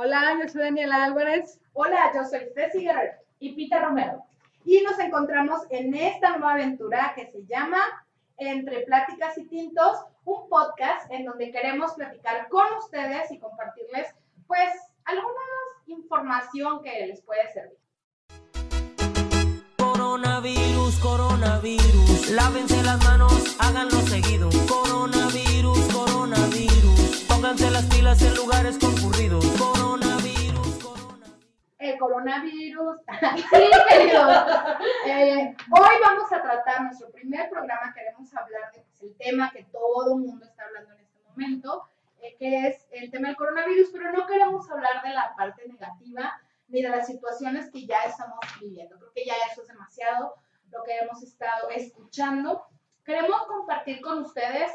Hola, yo soy Daniela Álvarez. Hola, yo soy Ceci Guerrero y Pita Romero. Y nos encontramos en esta nueva aventura que se llama Entre Pláticas y Tintos, un podcast en donde queremos platicar con ustedes y compartirles, pues, alguna información que les puede servir. Coronavirus, coronavirus, lávense las manos, háganlo seguido. Coronavirus, coronavirus, pónganse las pilas en lugares concurridos. Coronavirus, coronavirus. El coronavirus. sí, queridos. Eh, hoy vamos a tratar nuestro primer programa. Queremos hablar de pues, tema que todo el mundo está hablando en este momento, eh, que es el tema del coronavirus, pero no queremos hablar de la parte negativa ni de las situaciones que ya estamos viviendo. Creo que ya eso es demasiado lo que hemos estado escuchando. Queremos compartir con ustedes,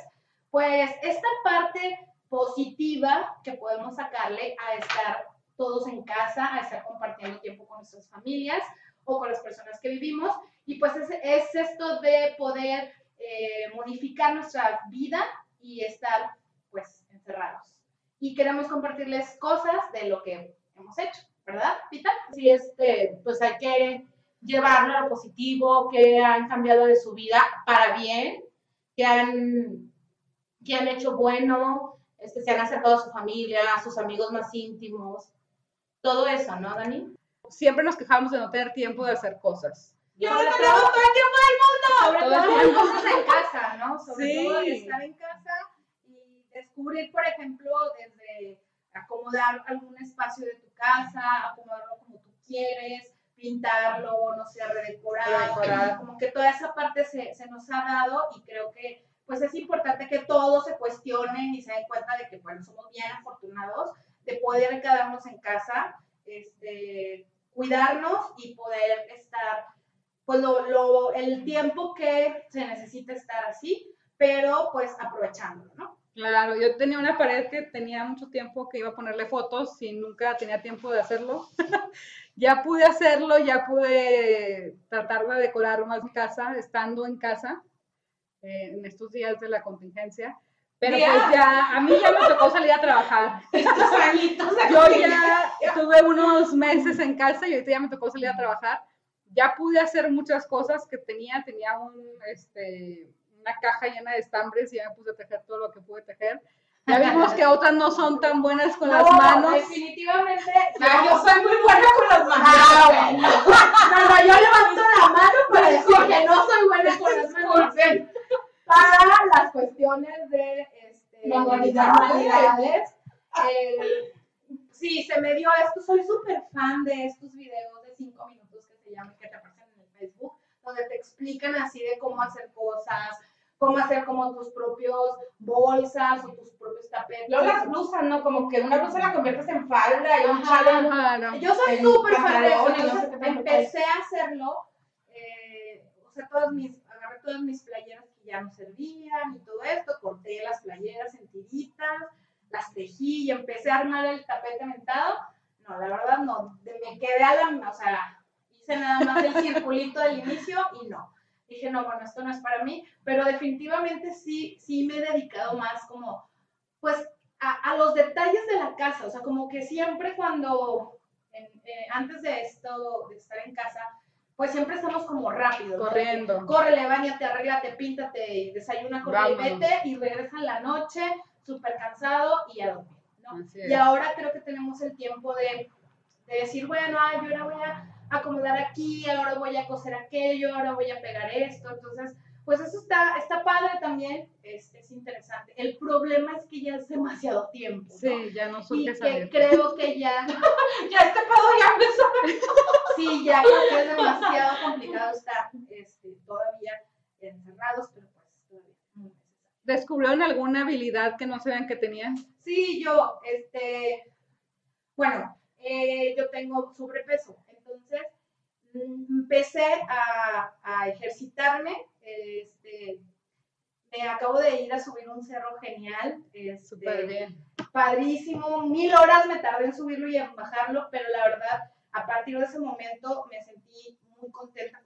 pues, esta parte positiva que podemos sacarle a estar todos en casa, a estar compartiendo tiempo con nuestras familias o con las personas que vivimos. Y pues es, es esto de poder eh, modificar nuestra vida y estar pues encerrados. Y queremos compartirles cosas de lo que hemos hecho. ¿verdad, Pita? Sí, este, pues hay que llevarlo a lo positivo, que han cambiado de su vida para bien, que han, que han hecho bueno, se han acercado a su familia, a sus amigos más íntimos, todo eso, ¿no, Dani? Siempre nos quejamos de no tener tiempo de hacer cosas. Yo no tengo todo el tiempo del mundo. Sobre todo cosas en casa, ¿no? Sobre Sí. todo estar en casa y descubrir, por ejemplo, desde acomodar algún espacio de tu casa, acomodarlo como tú quieres, pintarlo, no sé, redecorar, Redecorar. como que toda esa parte se, se nos ha dado y creo que pues es importante que todos se cuestionen y se den cuenta de que, bueno, somos bien afortunados de poder quedarnos en casa, este, cuidarnos y poder estar, pues, lo, lo- el tiempo que se necesita estar así, pero pues aprovechándolo, ¿no? Claro, yo tenía una pared que tenía mucho tiempo que iba a ponerle fotos y nunca tenía tiempo de hacerlo. ya pude hacerlo, ya pude tratar de decorar más mi casa estando en casa eh, en estos días de la contingencia. Pero pues ya, a mí ya me tocó salir a trabajar. Estos añitos Yo ya tuve unos meses en casa y ahorita ya me tocó salir a trabajar. Ya pude hacer muchas cosas que tenía. Tenía un, este, una caja llena de estambres y ya me puse a tejer todo lo que pude tejer. Ya vimos que otras no son tan buenas con las No, manos. Definitivamente. Ah, yo soy muy buena con las manos. Ah, bueno. No, no, yo levanto la mano para decir que no soy buena con las manos. Para las cuestiones de este, Manualidades. eh, sí, se me dio esto. Soy súper fan de estos videos de cinco minutos que se llaman, que te aparecen en el Facebook, donde te explican así de cómo hacer cosas, cómo hacer como tus propios bolsas o tus propios tapetes. Luego las blusas, ¿no? Como que una blusa la conviertes en falda y un no. Yo soy súper fan de eso, pantalones, no sé entonces empecé a hacerlo, eh, o sea, todas mis, agarré todas mis playeras que ya no servían y todo esto, corté las playeras en tiritas, las tejí y empecé a armar el tapete mentado. No, la verdad no, me quedé a la, o sea, hice nada más el circulito del inicio y no. Dije, no, bueno, esto no es para mí, pero definitivamente sí, sí me he dedicado más como, pues, a, a los detalles de la casa, o sea, como que siempre cuando, eh, antes de esto, de estar en casa, pues siempre estamos como rápidos. ¿no? Corriendo. Córrele, bañate, arréglate, píntate, desayuna, corre y vete, y regresa en la noche, súper cansado y a dormir, ¿no? Y ahora creo que tenemos el tiempo de, de decir, bueno, ay, yo ahora voy a acomodar aquí, ahora voy a coser aquello, ahora voy a pegar esto. Entonces, pues eso está, está padre también, es, es interesante. El problema es que ya es demasiado tiempo. ¿no? Sí, ya no Y que creo que ya, Ya este pedo ya empezó. sí, ya creo que es demasiado complicado estar este, todavía encerrados, pero pues todavía muy necesario. ¿Descubrieron alguna habilidad que no sabían que tenían? Sí, yo, este, bueno, eh, yo tengo sobrepeso, empecé a, a ejercitarme, este, me acabo de ir a subir un cerro genial, este, Súper bien. padrísimo, mil horas me tardé en subirlo y en bajarlo, pero la verdad, a partir de ese momento me sentí muy contenta,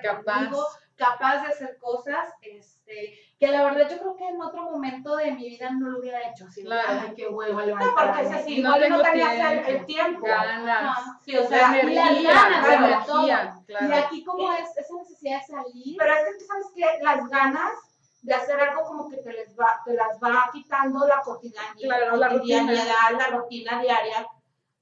Capaz. conmigo, capaz de hacer cosas, este, que la verdad yo creo que en otro momento de mi vida no lo hubiera hecho. De, Claro. Ay, qué huevo No, levantarme. porque es así, No igual no tengo tenías el, tiempo. el tiempo. Ganas. Sí, o La sea, y las energía, ganas, la energía, Y claro. aquí como es esa necesidad de salir, pero es que tú sabes que las ganas de hacer algo como que te, les va, te las va quitando la cotidianidad, Claro, la cotidianidad, la rutina diaria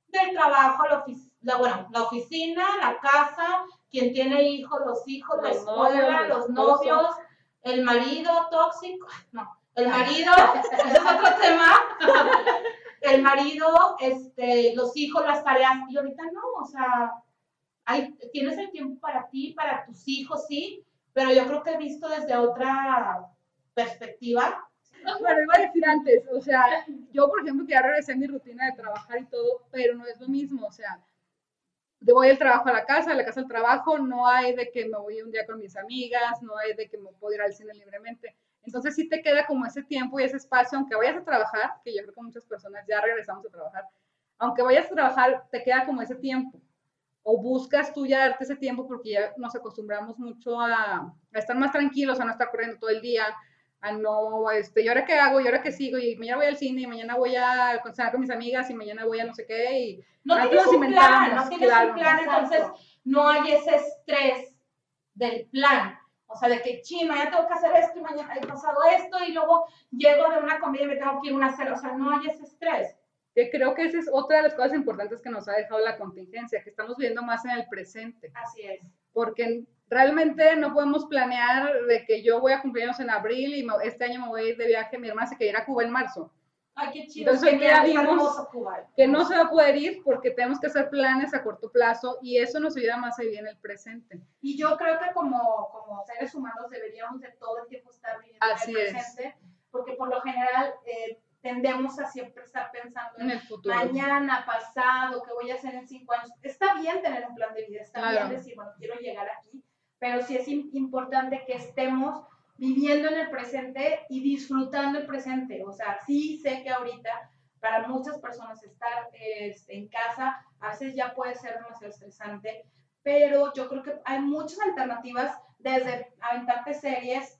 del trabajo, la, ofic- la- bueno, la oficina, la casa, quien tiene hijos, los hijos, la escuela, los novios, el marido tóxico, no, el marido, ese es otro tema, el marido, este, los hijos, las tareas, y ahorita no, o sea, hay, tienes el tiempo para ti, para tus hijos, sí, pero yo creo que he visto desde otra perspectiva. Bueno, iba a decir antes, o sea, yo por ejemplo que ya regresé a mi rutina de trabajar y todo, pero no es lo mismo, o sea, de voy del trabajo a la casa, de la casa al trabajo, no hay de que me voy un día con mis amigas, no hay de que me puedo ir al cine libremente. Entonces sí te queda como ese tiempo y ese espacio, aunque vayas a trabajar, que yo creo que muchas personas ya regresamos a trabajar, aunque vayas a trabajar, te queda como ese tiempo. O buscas tú ya darte ese tiempo porque ya nos acostumbramos mucho a, a estar más tranquilos, a no estar corriendo todo el día, a no, este, ¿y ahora qué hago? ¿Y ahora qué sigo? Y mañana voy al cine, y mañana voy a cenar con mis amigas, y mañana voy a no sé qué, y No tienes un plan, no tienes claro, un plan, entonces no hay ese estrés del plan. O sea, de que, chima, ya tengo que hacer esto y mañana he pasado esto y luego llego de una comida y me tengo que ir a una cena. O sea, no hay ese estrés. que creo que esa es otra de las cosas importantes que nos ha dejado la contingencia, que estamos viendo más en el presente, Así es. porque realmente no podemos planear de que yo voy a cumpleaños en abril y este año me voy a ir de viaje, mi hermana se quiere ir a Cuba en marzo, Ay, qué chido. Entonces, que ya vimos que no se va a poder ir porque tenemos que hacer planes a corto plazo y eso nos ayuda más a vivir en el presente. Y yo creo que como, como seres humanos deberíamos de todo el tiempo estar viviendo Así en el es. presente, porque por lo general eh, tendemos a siempre estar pensando En en el futuro. mañana, pasado, qué voy a hacer en cinco años. Está bien tener un plan de vida, está Claro. bien decir, bueno, quiero llegar aquí, pero sí es im- importante que estemos viviendo en el presente y disfrutando el presente. O sea, sí sé que ahorita para muchas personas estar eh, en casa a veces ya puede ser demasiado estresante, pero yo creo que hay muchas alternativas desde aventarte series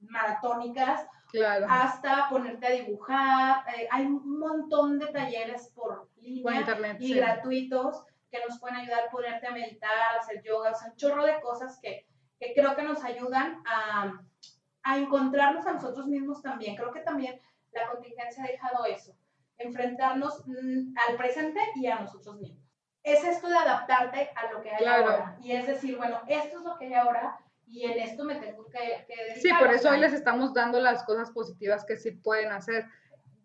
maratónicas Claro. hasta ponerte a dibujar. eh, hay un montón de talleres por línea Por internet. y sí. gratuitos que nos pueden ayudar a ponerte a meditar, a hacer yoga, o sea, un chorro de cosas que, que creo que nos ayudan a, a encontrarnos a nosotros mismos también. Creo que también la contingencia ha dejado eso, enfrentarnos mm, al presente y a nosotros mismos. Es esto de adaptarte a lo que hay Claro. ahora. Y es decir, bueno, esto es lo que hay ahora y en esto me tengo que, que dedicar. Sí, por eso hoy les estamos dando las cosas positivas que sí pueden hacer.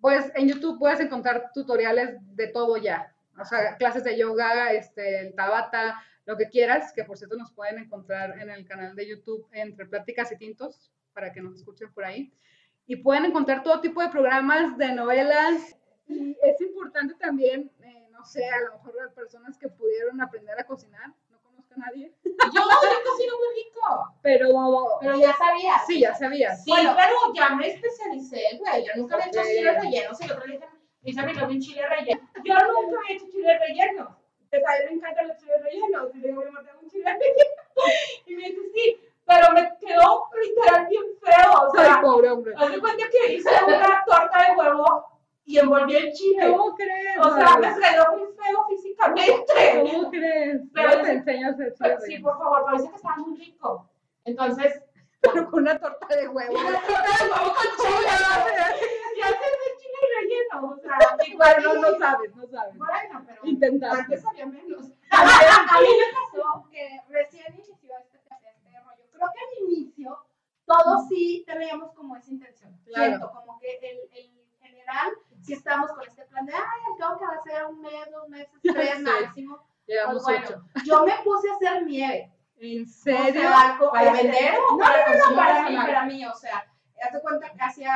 Pues en YouTube puedes encontrar tutoriales de todo ya. O sea, clases de yoga, este, el tabata, lo que quieras, que por cierto nos pueden encontrar en el canal de YouTube entre Pláticas y Tintos, para que nos escuchen por ahí. Y pueden encontrar todo tipo de programas, de novelas. Y es importante también, eh, no sé, a lo mejor las personas que pudieron aprender a cocinar, no conozco a nadie, Yo, yo cocino muy rico. pero Pero ya sabías. sí, ya sabías. Sí, pero ya me especialicé, güey. Yo nunca había hecho Ok. chile relleno. Sí, el otro día dije, dice a mí, lo vi un chile relleno. Yo nunca había hecho chile relleno. Pues a él le encantan los chiles rellenos. Y le digo, mi amor, tengo un chile relleno. Y me dice, sí, pero me quedó literal bien feo. O Ay, sea, pobre hombre. haz de cuenta que hice una torta de huevo y envolví el chile. ¿Cómo crees? O sea, me quedó muy feo físicamente. ¿Cómo crees? Pero Pero te hacer Pero chile sí, por favor, parece que estaba muy rico. Entonces, Pero con una torta de huevo. una torta de huevo con chile. Y haces O sea, Igual no, no sabes, no sabes. Bueno, pero Intentaste. antes sabía menos. A mí me pasó que recién inició este, este rollo. Creo que al inicio todos sí teníamos como esa intención. Claro. Siento como que el, el general sí estamos con este plan de, ay, al cabo que va a ser un mes, dos meses, tres Sí. máximo. Llevamos Pues ocho. bueno, yo me puse a hacer nieve. ¿En O serio? sea, co- ¿Para este, vender o No, no, no, para mí, para mí, o sea, hazte cuenta que hacía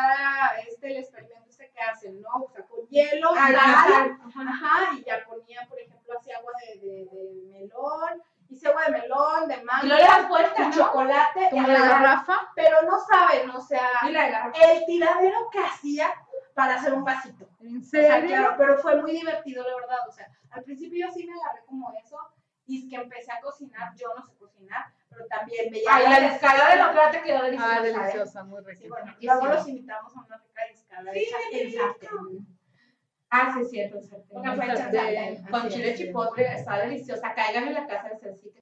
este, el experimento este que hacen, ¿no? O sea, con hielo, Ah, sal. Ajá. Ajá, y ya ponía, por ejemplo, así agua de, de, de melón, hice agua de melón, de mango, ¿no? chocolate, ¿Como y la garrafa? pero no saben, o sea, el tiradero que hacía para hacer un vasito. ¿En O sea, claro, pero fue muy divertido, la verdad, o sea, al principio yo sí me agarré como eso, y es que empecé a cocinar, yo no sé cocinar, pero también me Ay, la discada de la otra te quedó deliciosa. Ah, ¿eh? deliciosa, muy rica. Sí, bueno, luego sí. los invitamos a una rica discada Sí, en sartén. Ah, sí, es cierto, sartén. Con chile chipotle, está deliciosa. Caigan en la casa de Ceci.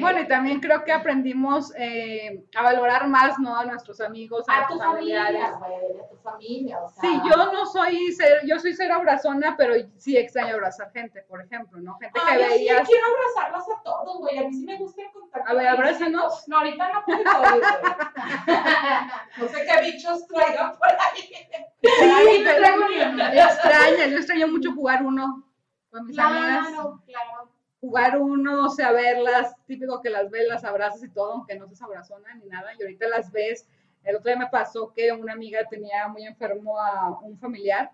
Bueno, y también creo que aprendimos eh, a valorar más, ¿no? A nuestros amigos, a, a tu familiares. familia, a tu familia, o sea. Sí, yo no soy cero, yo soy cero abrazona, pero sí extraño abrazar gente, por ejemplo, ¿no? Gente que Ay, yo sí veías. quiero abrazarlos a todos, güey. A mí sí me gusta el contacto. A ver, abrázanos. No, ahorita no puedo. No sé qué bichos traigan por ahí. Sí, no traigo extraña, yo extraño mucho jugar uno con mis amigas. Claro, claro. Jugar uno, o sea, verlas, típico que las ves, las abrazas y todo, aunque no seas abrazona ni nada, y ahorita las ves. El otro día me pasó que una amiga tenía muy enfermo a un familiar,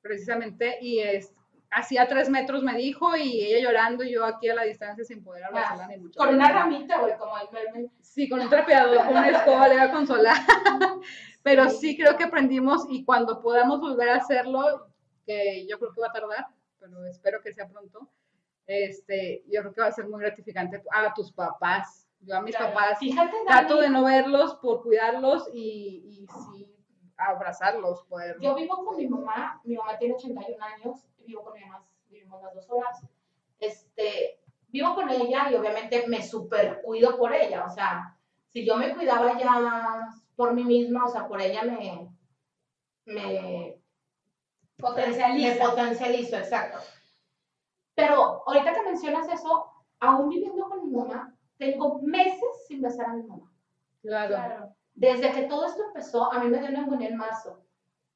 precisamente, y es, hacía tres metros me dijo, y ella llorando, y yo aquí a la distancia sin poder abrazarla ni mucho. Con una ramita, güey, como el meme. Sí, con un trapeador, con una escoba le iba a consolar. Pero sí creo que aprendimos y cuando podamos volver a hacerlo, que yo creo que va a tardar, pero espero que sea pronto, este, yo creo que va a ser muy gratificante a tus papás. Yo a mis Claro. papás Fíjate, trato de no verlos por cuidarlos y, y sí abrazarlos, poder. Yo vivo con mi mamá, mi mamá tiene 81 años, vivo con mi mamá, vivimos las dos horas. Este, vivo con ella y obviamente me super cuido por ella, o sea, si yo me cuidaba ya por mí misma, o sea, por ella me, me Potencializa. Me potencializo, exacto. Pero ahorita que mencionas eso, aún viviendo con mi mamá, tengo meses sin besar a mi mamá. Claro. Claro. Desde que todo esto empezó, a mí me dio neumonía en marzo.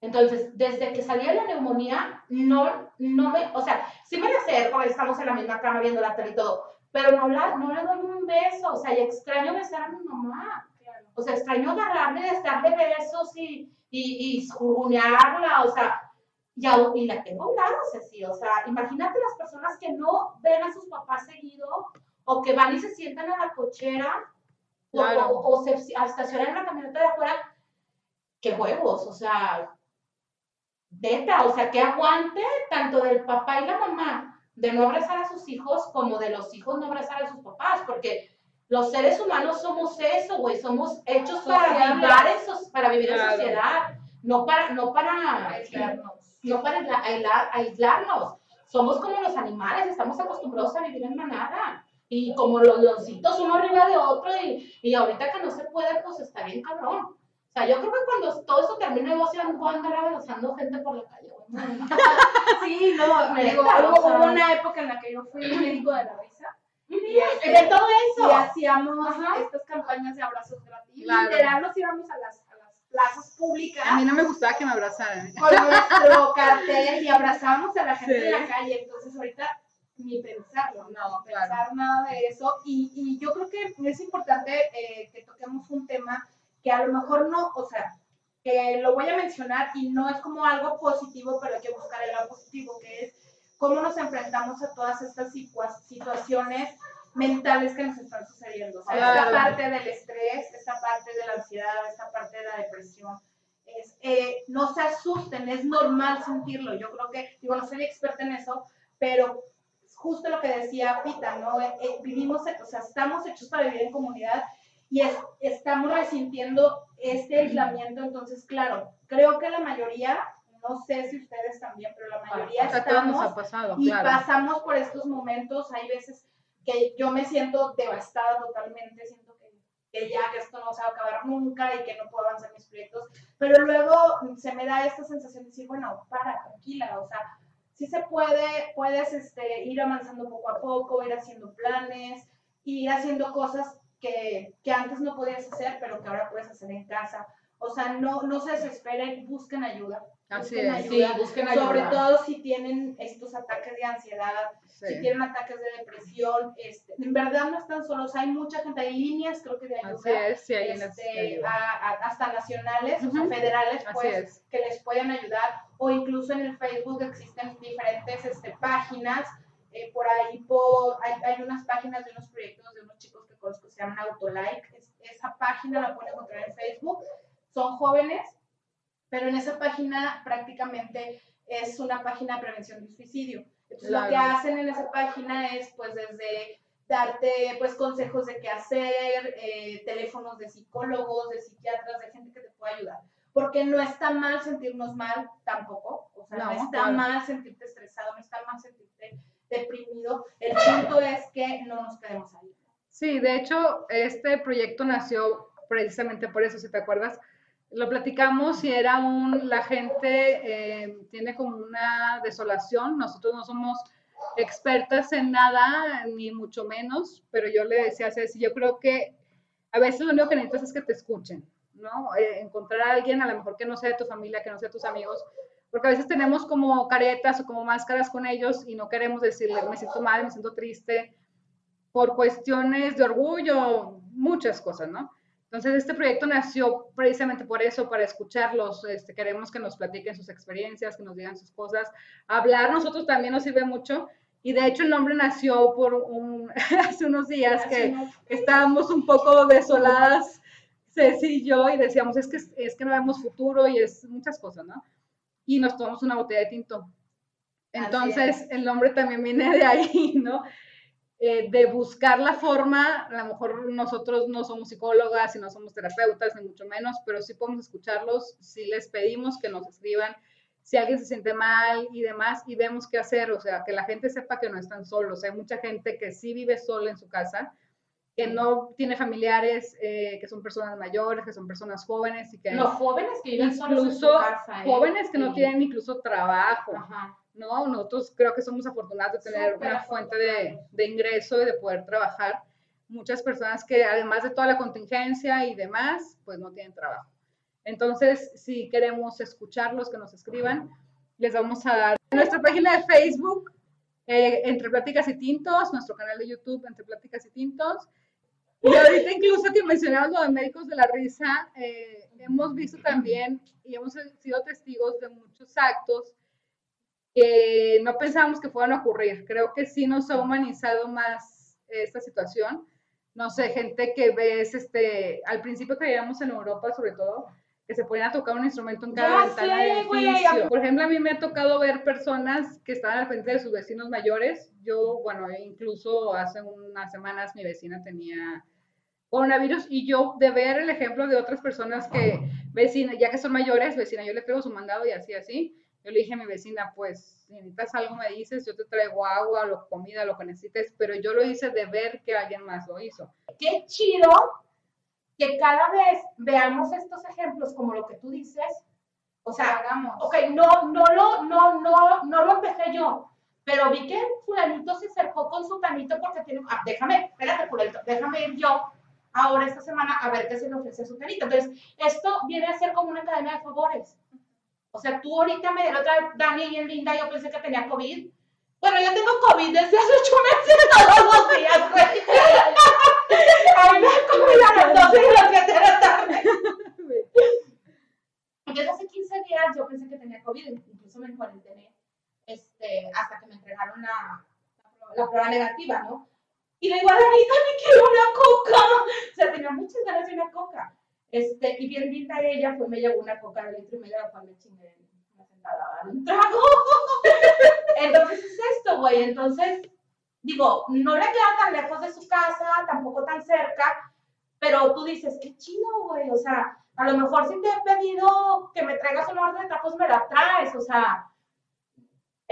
Entonces, desde que salí de la neumonía, no, no me, o sea, sí me le acerco, estamos en la misma cama viendo la tele y todo, pero no, la, no le doy un beso, o sea, y extraño besar a mi mamá. Claro. O sea, extraño agarrarme, de darle besos y, y, y o sea, y, aún- y la tengo a un lado, Ceci, o sea, imagínate las personas que no ven a sus papás seguido, o que van y se sientan a la cochera, o- Claro. o, o se estacionan en la camioneta de afuera, qué huevos, o sea, neta, o sea, que aguante tanto del papá y la mamá de no abrazar a sus hijos como de los hijos no abrazar a sus papás, porque los seres humanos somos eso, güey, somos hechos para vivir, en, para vivir en sociedad, no para, no para Aislarnos. No para aisla- aislar- aislarnos. Somos como los animales, estamos acostumbrados a vivir en manada. Y como los leoncitos uno arriba de otro, y, y ahorita que no se puede, pues está bien cabrón. O sea, yo creo que cuando todo esto termine, yo sí voy a andar abrazando gente por la calle. güey. Sí, no, Neta, digo, hubo, hubo una época en la que yo fui médico de la risa y, este, De todo y eso. hacíamos Ajá. estas campañas de abrazos gratis. Claro. Literal nos íbamos a las plazas públicas A mí no me gustaba que me abrazaran. con nuestro cartel y abrazábamos a la gente Sí. en la calle. Entonces ahorita ni pensarlo, no, pensar claro. nada de eso. Y, y yo creo que es importante eh, que toquemos un tema que a lo mejor no, o sea, que lo voy a mencionar y no es como algo positivo, pero hay que buscar el lado positivo, que es cómo nos enfrentamos a todas estas situa- situaciones mentales que nos están sucediendo. O sea, esta Claro. parte del estrés, esta parte de la ansiedad, esta parte de la depresión. Es, eh, no se asusten, es normal sentirlo. Yo creo que, digo, no soy experta en eso, pero justo lo que decía Pita, ¿no? Eh, eh, vivimos, o sea, estamos hechos para vivir en comunidad y es- estamos resintiendo este aislamiento. Entonces, claro, creo que la mayoría, no sé si ustedes también, pero la mayoría nos ha estamos pasado, y claro. pasamos por estos momentos. Hay veces que yo me siento devastada totalmente, siento que, que ya esto no se va a acabar nunca y que no puedo avanzar mis proyectos, pero luego se me da esta sensación de decir, bueno, para, tranquila, o sea, sí se puede, puedes este, ir avanzando poco a poco, ir haciendo planes, ir haciendo cosas que, que antes no podías hacer, pero que ahora puedes hacer en casa. O sea, no, no se desesperen, busquen ayuda. Así busquen es. Sí, busquen ayuda. Sobre todo si tienen estos ataques de ansiedad, Sí. si tienen ataques de depresión, este, en verdad no están solos, hay mucha gente, hay líneas creo que de ayuda, Así es, sí, hay este, ayuda. a- a- hasta nacionales, o sea, federales, pues, es. que les pueden ayudar, o incluso en el Facebook existen diferentes este, páginas, eh, por ahí por, hay, hay unas páginas de unos proyectos de unos chicos que conozco que se llaman Autolike, es- esa página la pueden encontrar en Facebook, son jóvenes, pero en esa página prácticamente es una página de prevención de suicidio. Entonces, lo que Claro. hacen en esa página es, pues, desde darte pues consejos de qué hacer, eh, teléfonos de psicólogos, de psiquiatras, de gente que te pueda ayudar. Porque no está mal sentirnos mal tampoco, o sea, no, No, está claro. mal sentirte estresado, no está mal sentirte deprimido. El punto es que no nos quedemos ahí. Sí, de hecho, este proyecto nació precisamente por eso, si te acuerdas. Lo platicamos y era un, la gente eh, tiene como una desolación, nosotros no somos expertas en nada, ni mucho menos, pero yo le decía a Ceci, yo creo que a veces lo único que necesitas es que te escuchen, ¿no? Eh, encontrar a alguien, a lo mejor que no sea de tu familia, que no sea de tus amigos, porque a veces tenemos como caretas o como máscaras con ellos y no queremos decirle, me siento mal, me siento triste, por cuestiones de orgullo, muchas cosas, ¿no? Entonces, este proyecto nació precisamente por eso, para escucharlos. Este, queremos que nos platiquen sus experiencias, que nos digan sus cosas. Hablar nosotros también nos sirve mucho. Y de hecho, el nombre nació por un, hace unos días que estábamos un poco desoladas, Ceci y yo, y decíamos, es que, es que no vemos futuro y es muchas cosas, ¿no? Y nos tomamos una botella de tinto. Entonces, el nombre también viene de ahí, ¿no? Eh, de buscar la forma, a lo mejor nosotros no somos psicólogas y no somos terapeutas, ni mucho menos, pero sí podemos escucharlos, si les pedimos que nos escriban, si alguien se siente mal y demás, y vemos qué hacer, o sea, que la gente sepa que no están solos. Hay mucha gente que sí vive sola en su casa, que no tiene familiares, eh, que son personas mayores, que son personas jóvenes y que Los jóvenes que viven solos en su incluso casa, ¿eh? jóvenes que no tienen incluso trabajo. Ajá. ¿No? Nosotros creo que somos afortunados de tener Súper una fuente de, de ingreso y de poder trabajar. Muchas personas que además de toda la contingencia y demás, pues no tienen trabajo. Entonces, si queremos escucharlos, que nos escriban, les vamos a dar nuestra página de Facebook, eh, Entre Pláticas y Tintos, nuestro canal de YouTube, Entre Pláticas y Tintos. Y ahorita incluso que mencionabas lo de Médicos de la Risa, eh, hemos visto también y hemos sido testigos de muchos actos que no pensábamos que fueran a ocurrir. Creo que sí nos ha humanizado más esta situación. No sé, gente que ves, este, al principio creíamos en Europa sobre todo, que se ponían a tocar un instrumento en cada Ya ventana sé, del edificio. Por ejemplo, a mí me ha tocado ver personas que estaban al frente de sus vecinos mayores. Yo, bueno, incluso hace unas semanas mi vecina tenía coronavirus y yo de ver el ejemplo de otras personas que, vecina, ya que son mayores, vecina, yo le traigo su mandado y así, así. Yo le dije a mi vecina, pues, si necesitas algo me dices, yo te traigo agua, lo, comida, lo que necesites, pero yo lo hice de ver que alguien más lo hizo. Qué chido que cada vez veamos estos ejemplos como lo que tú dices. O sea, hagamos. ok, no, no lo, no, no, no lo empecé yo, pero vi que fulanito se acercó con su tanito porque tiene, ah, déjame, espérate, fulanito, déjame ir yo ahora esta semana a ver qué se le ofrece a su tanito. Entonces, esto viene a ser como una cadena de favores. O sea, tú ahorita me, la otra Dani bien linda, yo pensé que tenía COVID. Bueno, yo tengo COVID desde hace ocho meses todos los días, güey. A mí me comida a las 12 y las 7 de la tarde. Desde hace 15 días yo pensé que tenía COVID, incluso me cuarentené este, hasta que me entregaron la, la prueba negativa, ¿no? Y le digo a Dani, Dani, quiero una coca. O sea, tenía muchas ganas de una coca. Este, y bien linda ella, fue, me llevó una coca de litro y medio, la cual me chingué una sentada a un trago. Entonces es esto, güey. Entonces, digo, no le queda tan lejos de su casa, tampoco tan cerca, pero tú dices, qué chido, güey. O sea, a lo mejor si te he pedido que me traigas una orden de tacos, me la traes. O sea,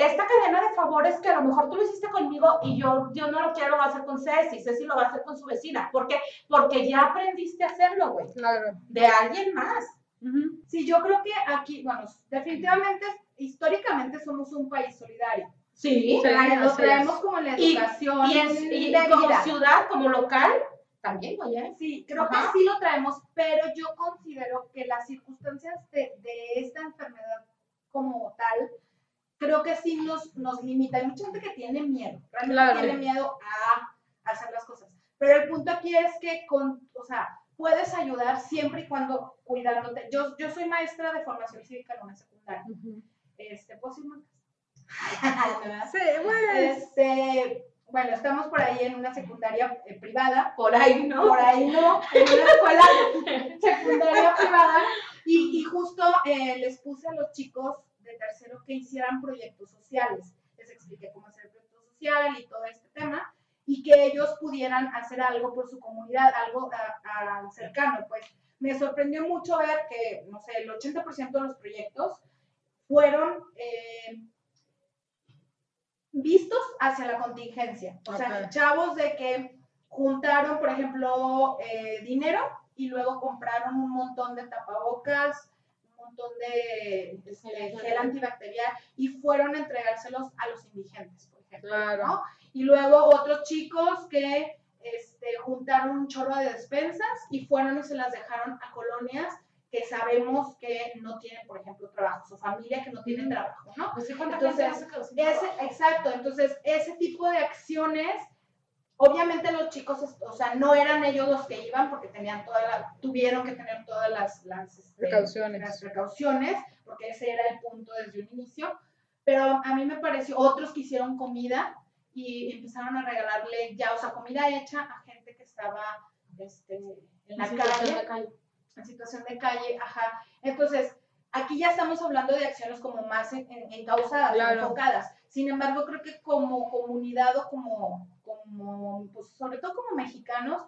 esta cadena de favores que a lo mejor tú lo hiciste conmigo y yo, yo no lo quiero, lo va a hacer con Ceci, Ceci lo va a hacer con su vecina. ¿Por qué? Porque ya aprendiste a hacerlo, güey. Claro. De alguien más. Ujú. Sí, yo creo que aquí, bueno, definitivamente, históricamente somos un país solidario. Sí. Lo traemos como en la educación y, en- y de como vida. ciudad, como local, también, oye. Sí, creo Ajá. que sí lo traemos, pero yo considero que las circunstancias de, de esta enfermedad como tal, creo que sí nos, nos limita. Hay mucha gente que tiene miedo, realmente Claro. tiene miedo a hacer las cosas. Pero el punto aquí es que, con, o sea, puedes ayudar siempre y cuando cuidándote. Yo, yo soy maestra de formación cívica en una secundaria. Ujú. Este, ¿puedo decir? Sí, pues. Este, bueno, estamos por ahí en una secundaria eh, privada, Por ahí, ¿no? por ahí no, en una escuela secundaria privada, y, y justo eh, les puse a los chicos de tercero que hicieran proyectos sociales. Les expliqué cómo hacer el proyecto social y todo este tema. y que ellos pudieran hacer algo por su comunidad, algo a- a cercano, pues. Me sorprendió mucho ver que, no sé, el 80% de los proyectos fueron eh, vistos hacia la contingencia. O sea, chavos de que juntaron, por ejemplo, eh, dinero y luego compraron un montón de tapabocas, montón de este, gel antibacterial y fueron a entregárselos a los indigentes, por ejemplo. Claro. ¿no? Y luego otros chicos que este, juntaron un chorro de despensas y fueron y se las dejaron a colonias que sabemos que no tienen, por ejemplo, trabajo, su familia que no tiene Ujú. trabajo, ¿no? Pues sí, ¿cuánta Entonces, Ese, exacto, entonces ese tipo de acciones, obviamente los chicos, o sea, no eran ellos los que iban porque tenían toda la, tuvieron que tener todas las, las, este, Precauciones. las precauciones, porque ese era el punto desde un inicio, pero a mí me pareció, otros que hicieron comida y empezaron a regalarle ya, o sea, comida hecha a gente que estaba este, en la calle calle. en situación de calle, ajá. Entonces, aquí ya estamos hablando de acciones como más en- en- encausadas, Claro. enfocadas. Sin embargo, creo que como comunidad o como, como pues, sobre todo como mexicanos,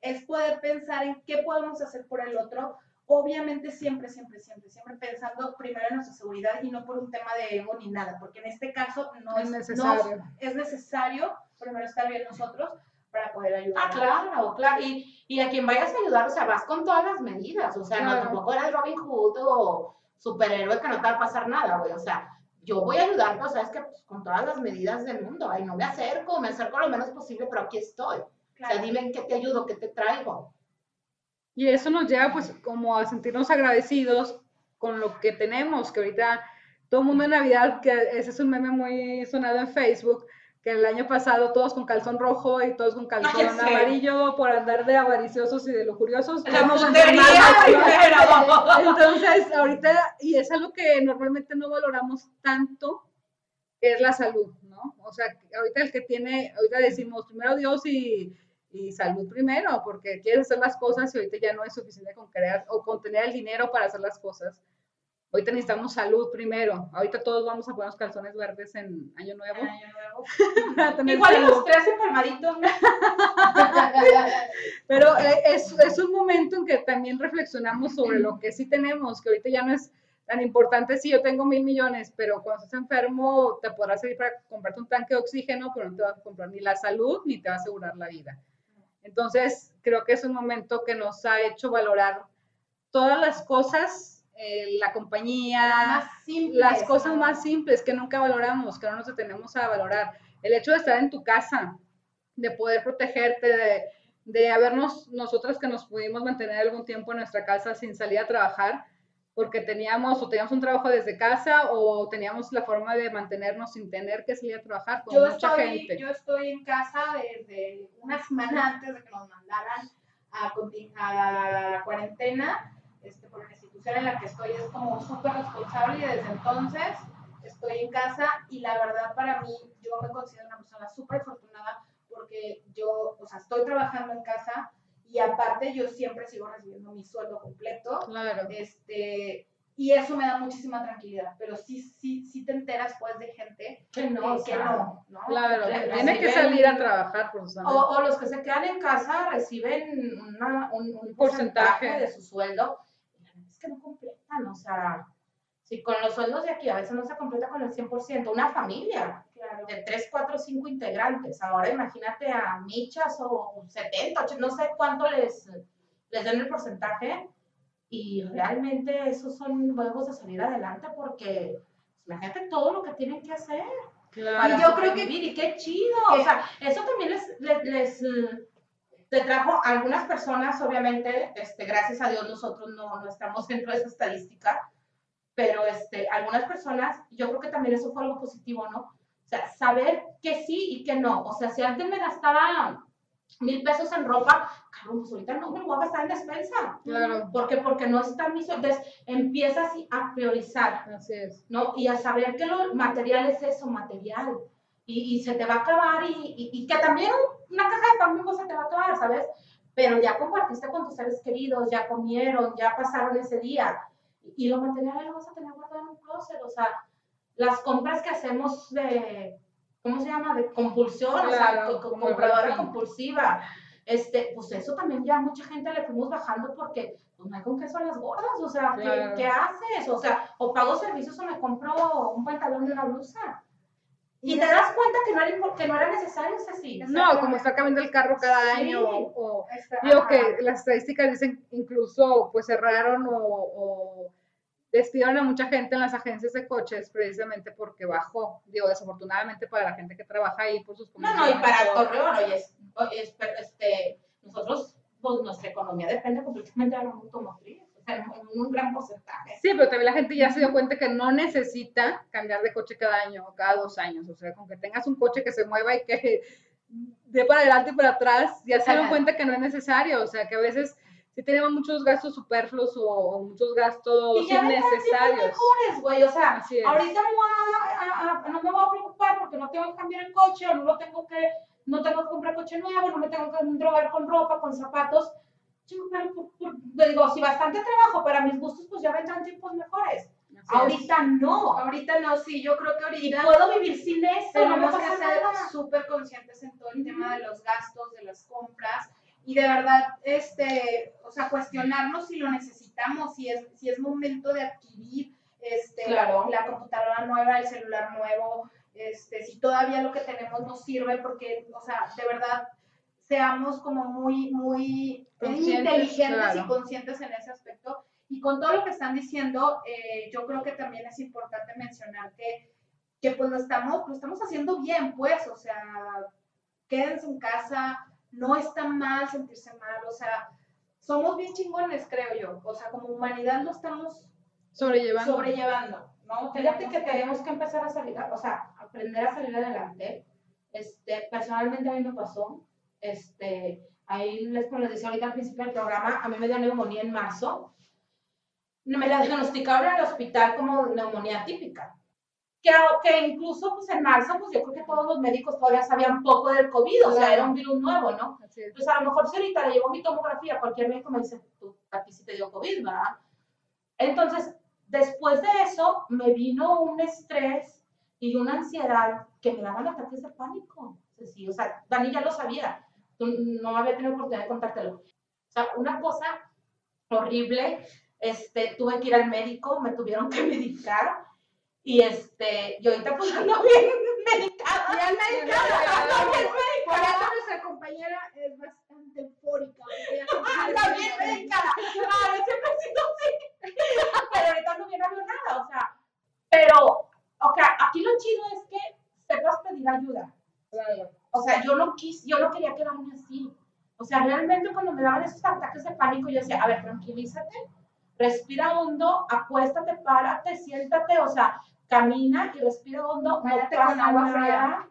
es poder pensar en qué podemos hacer por el otro. Obviamente siempre, siempre, siempre, siempre pensando primero en nuestra seguridad y no por un tema de ego ni nada, porque en este caso no Es es, no necesario. es necesario primero estar bien nosotros para poder ayudar. Ah, claro, claro. Y, y a quien vayas a ayudar, o sea, vas con todas las medidas. O sea, no Claro. tampoco eres Robin Hood o superhéroe que no te va a pasar nada, güey. O sea, yo voy a ayudar, pero sabes que pues, con todas las medidas del mundo. Ay, no me acerco, me acerco lo menos posible, pero aquí estoy. O Claro. sea, dime en qué te ayudo, qué te traigo. Y eso nos lleva pues como a sentirnos agradecidos con lo que tenemos, que ahorita todo el mundo en Navidad, que ese es un meme muy sonado en Facebook, que el año pasado todos con calzón rojo y todos con calzón sé. amarillo por andar de avariciosos y de lujuriosos. La nos putería enfermamos, ahorita, y es algo que normalmente no valoramos tanto, es la salud, ¿no? O sea, ahorita el que tiene, ahorita decimos primero Dios y, y salud primero, porque quieres hacer las cosas y ahorita ya no es suficiente con crear o con tener el dinero para hacer las cosas. Ahorita necesitamos salud primero. Ahorita todos vamos a ponernos calzones verdes en Año Nuevo. En Año Nuevo. Igual los tres empalmaditos. Pero eh, es, es un momento en que también reflexionamos sobre lo que sí tenemos, que ahorita ya no es tan importante si yo tengo mil millones, pero cuando estás enfermo te podrá servir para comprarte un tanque de oxígeno, pero no te va a comprar ni la salud ni te va a asegurar la vida. Entonces, creo que es un momento que nos ha hecho valorar todas las cosas, eh, la compañía, simples, las cosas más simples que nunca valoramos, que no nos detenemos a valorar. El hecho de estar en tu casa, de poder protegerte, de, de habernos, nosotras que nos pudimos mantener algún tiempo en nuestra casa sin salir a trabajar, porque teníamos o teníamos un trabajo desde casa o teníamos la forma de mantenernos sin tener que salir a trabajar con yo mucha estoy, gente. yo estoy en casa desde una semana antes de que nos mandaran a, conti- a la cuarentena, este, porque la institución en la que estoy es como súper responsable y desde entonces estoy en casa y la verdad para mí yo me considero una persona súper afortunada porque yo, o sea, estoy trabajando en casa y aparte yo siempre sigo recibiendo mi sueldo completo Claro. este, y eso me da muchísima tranquilidad, pero sí, sí, sí te enteras pues de gente Que no, que, o que no, ¿no? Claro, tiene que salir a trabajar por su O, o los que se quedan en casa reciben una- un, un porcentaje Porcentaje. de su sueldo. Que no completan, o sea, si con los sueldos de aquí a veces no se completa con el 100%, una familia Claro. de 3, 4, 5 integrantes. Ahora imagínate a michas o 70, 80, no sé cuánto les, les den el porcentaje. Y realmente esos son huevos de salir adelante porque imagínate todo lo que tienen que hacer Claro. Y yo creo que- y qué chido. que- O sea, eso también les, les, les, te trajo algunas personas, obviamente, este, gracias a Dios nosotros no, no estamos dentro de esa estadística, pero este, algunas personas, yo creo que también eso fue algo positivo, ¿no? O sea, saber que sí y que no. O sea, si antes me gastaba mil pesos en ropa, cabrón, pues ahorita no me lo voy a gastar en despensa. Claro, ¿Por qué? Porque no está mi sueldo. Entonces, empiezas a priorizar. así es. ¿no? Y a saber que lo material es eso, material. Y, y se te va a acabar y, y- y que también una caja de pan se te va a acabar, ¿sabes? Pero ya compartiste con tus seres queridos, ya comieron, ya pasaron ese día. Y, y lo material lo vas a tener guardado en un closet. O sea, las compras que hacemos de ¿cómo se llama? De compulsión, o sea, Claro, co- co- como el compradora compulsiva. Este, pues eso también ya mucha gente le fuimos bajando porque pues no hay con queso a las gordas, o sea, ¿qué, Claro. qué haces? O sea, o pago servicios o me compro un pantalón de una blusa. Y te das cuenta que no era, que no era necesario, Ceci. No, como está cambiando el carro cada Sí. año, o, Está- digo ajá. que las estadísticas dicen incluso pues cerraron o, o despidieron a mucha gente en las agencias de coches precisamente porque bajó, digo, desafortunadamente para la gente que trabaja ahí por sus No, no, y para. Torreón, oye, es, oye, es- este, nosotros, pues nuestra economía depende completamente de la automotriz, en, un gran porcentaje. Sí, pero también la gente ya se dio cuenta que no necesita cambiar de coche cada año o cada dos años. O sea, con que tengas un coche que se mueva y que de para adelante y para atrás, ya se dieron cuenta que no es necesario. O sea, que a veces sí tenemos muchos gastos superfluos o, o muchos gastos Y ya innecesarios. mejores, güey, o sea, ahorita a- a- a- no me voy a preocupar porque no tengo que cambiar el coche o no lo tengo que, no tengo que comprar coche nuevo, no me tengo que drogar con ropa, con zapatos. Yo, pero, por- por- digo, si bastante trabajo para mis gustos, pues ya vendrán tiempos mejores. Así es. Ahorita no. Ahorita no, sí, yo creo que Y ahorita puedo vivir sin eso, no tenemos que pasa ser súper conscientes en todo el tema de los gastos, de las compras y de verdad, este, o sea, cuestionarnos si lo necesitamos, si es, si es momento de adquirir este, Claro. la computadora nueva, el celular nuevo, este, si todavía lo que tenemos nos sirve, porque, o sea, de verdad, seamos como muy, muy inteligentes y claro. conscientes en ese aspecto. Y con todo lo que están diciendo, eh, yo creo que también es importante mencionar que, que pues lo estamos, lo estamos haciendo bien, pues, o sea, quédense en casa, no está mal sentirse mal, o sea, somos bien chingones, creo yo, o sea, como humanidad lo estamos Sobrellevando. sobrellevando, ¿no? Fíjate que tenemos que empezar a salir, o sea, aprender a salir adelante. Este, personalmente a mí me pasó, este, ahí les, como les decía ahorita al principio del programa, a mí me dio neumonía en marzo. Me la diagnosticaron en el hospital como neumonía típica. Que, que incluso pues en marzo, pues yo creo que todos los médicos todavía sabían poco del COVID, o sea, era un virus nuevo, ¿no? Así es. Pues a lo mejor si ahorita le llevo mi tomografía, cualquier médico me dice, tú, a ti sí te dio COVID, ¿verdad? Entonces, después de eso, me vino un estrés y una ansiedad que me daban ataques de pánico. Sí, o sea, Dani ya lo sabía, no había tenido oportunidad de contártelo. O sea, una cosa horrible, este, tuve que ir al médico, me tuvieron que medicar y este, yo ahorita pues ando bien medicada. Bien medicada, ando bien ando Por eso nuestra compañera es bastante eufórica. anda bien medicada. Claro, siempre he sido así. Pero ahorita no viene nada, o sea. Pero, ok, aquí lo chido es que sepas pedir ayuda. Claro. O sea, yo no quis, yo no quería quedarme así. O sea, realmente cuando me daban esos ataques de pánico, yo decía, a ver, tranquilízate, respira hondo, acuéstate, párate, siéntate, o sea, camina y respira hondo, no pasa agua nada. fría.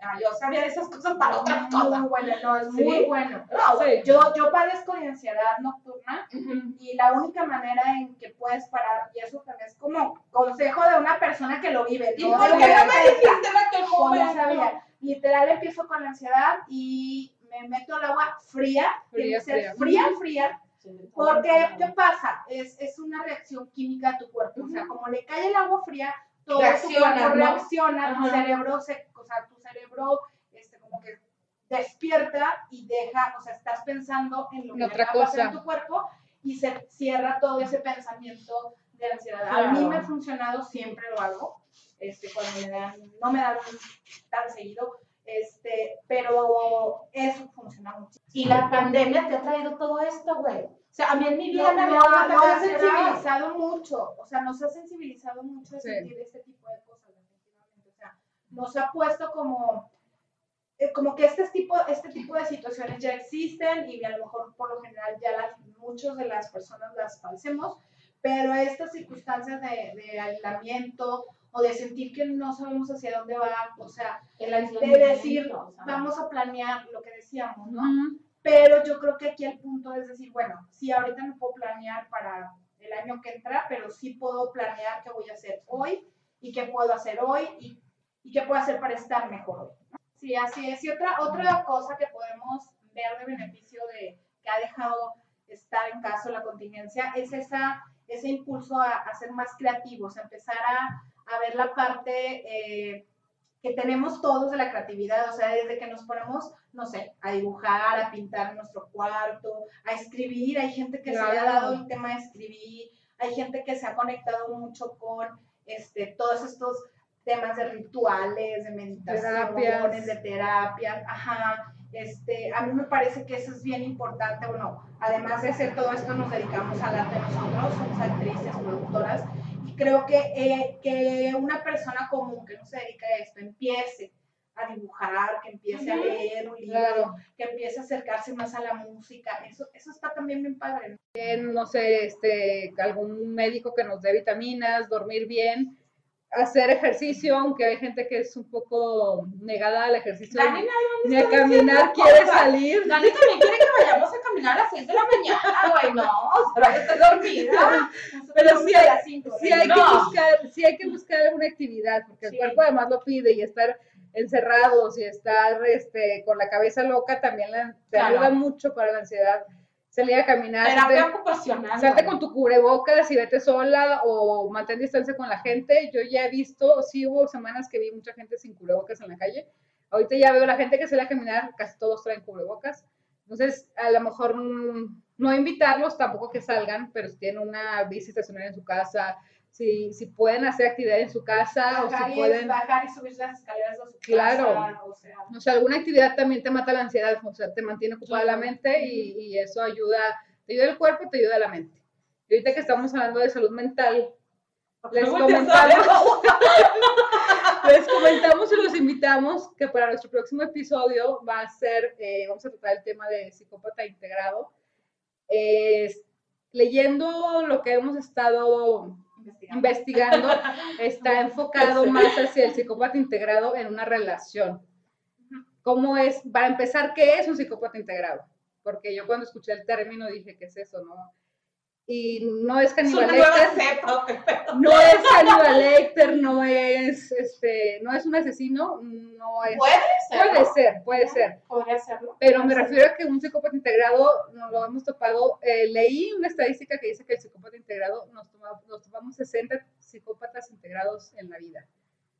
Ah, yo sabía de esas cosas para otras cosas. Muy bueno, no, es ¿Sí? muy bueno. No, Sí. Yo, yo padezco de ansiedad nocturna Ujú. y la única manera en que puedes parar, y eso también es como consejo de una persona que lo vive, ¿Y por qué no me dijiste en aquel Pues no sabía. Literal empiezo con la ansiedad y me meto al agua fría, que Fría, ser fría, fría, porque ¿qué pasa? Es, es una reacción química a tu cuerpo, o sea, como le cae el agua fría, todo Reacciona, tu cuerpo ¿no? reacciona, tu cerebro se, o sea, tu cerebro este, como que despierta y deja, o sea, estás pensando en lo que otra cosa. en tu cuerpo y se cierra todo ese pensamiento de ansiedad. A mí me ha funcionado, siempre lo hago, este, cuando me dan, no me dan tan seguido, este, pero eso funciona mucho. Y la pandemia te ha traído todo esto, güey. O sea, a mí en mi vida No, no, dado nos ataques ha sensibilizado mucho, o sea, nos ha sensibilizado mucho a Sí. sentir este tipo de cosas, definitivamente. O sea, nos ha puesto como, eh, como que este tipo, este tipo de situaciones ya existen y a lo mejor por lo general ya las, muchos de las personas las padecemos, pero estas circunstancias de, de aislamiento o de sentir que no sabemos hacia dónde va, o sea, El de decir, o sea, vamos a planear lo que decíamos, ¿no? Ujú. Pero yo creo que aquí el punto es decir, bueno, sí, ahorita no puedo planear para el año que entra, pero sí puedo planear qué voy a hacer hoy y qué puedo hacer hoy y, y qué puedo hacer para estar mejor hoy. ¿no? Sí, así es. Y otra, otra cosa que podemos ver de beneficio de que ha dejado estar en caso la contingencia es esa, ese impulso a, a ser más creativos, a empezar a, a ver la parte eh, que tenemos todos de la creatividad, o sea, desde que nos ponemos, no sé, a dibujar, a pintar nuestro cuarto, a escribir, hay gente que se le ha dado el tema de escribir, hay gente que se ha conectado mucho con este, todos estos temas de rituales, de meditaciones, de terapias, ajá, este, a mí me parece que eso es bien importante, bueno, además de hacer todo esto, nos dedicamos al arte nosotros, somos actrices, productoras, creo que, eh, que una persona común que no se dedica a esto empiece a dibujar, que empiece a leer un libro, Claro. que empiece a acercarse más a la música, eso, eso está también bien padre. ¿no? Bien, no sé, este, algún médico que nos dé vitaminas, dormir bien, hacer ejercicio, aunque hay gente que es un poco negada al ejercicio, Dani, ni a caminar quiere salir. Dani también quiere que vayamos a caminar a las 6 de la mañana, güey, no, o sea, yo estoy dormida. Pero sí hay, cinco, sí ¿no? hay que No. buscar, sí hay que buscar alguna actividad, porque el cuerpo además lo pide y estar encerrados y estar este, con la cabeza loca también la- te Claro. ayuda mucho para la ansiedad. Salir a caminar, Terapia salte- ocupacional. salte con tu cubrebocas y vete sola o mantén distancia con la gente. Yo ya he visto, sí hubo semanas que vi mucha gente sin cubrebocas en la calle. Ahorita ya veo la gente que sale a caminar, casi todos traen cubrebocas. Entonces, a lo mejor mm, no invitarlos tampoco que salgan, pero si tienen una bici estacionaria en su casa, si, si pueden hacer actividad en su casa o si y, pueden, bajar y subir las escaleras de su Claro. casa, o sea, o sea, alguna actividad también te mata la ansiedad, o sea, te mantiene ocupada la mente y, y eso ayuda, te ayuda el cuerpo y te ayuda la mente. Y ahorita que estamos hablando de salud mental, les comentamos, les comentamos y los invitamos que para nuestro próximo episodio va a ser, eh, vamos a tratar el tema de psicópata integrado. Eh, leyendo lo que hemos estado investigando. está enfocado más hacia el psicópata integrado en una relación. ¿Cómo es? Para empezar, ¿qué es un psicópata integrado? Porque yo cuando escuché el término dije, ¿qué es eso? No? Y no es Hannibal Lecter, no es Hannibal Lecter, no es, este, no es un asesino, no es... Puede ser. Puede ser, puede ser. Podría serlo. Pero me refiero a que un psicópata integrado, nos lo hemos topado, eh, leí una estadística que dice que el psicópata integrado, nos, toma- nos tomamos 60 psicópatas integrados en la vida.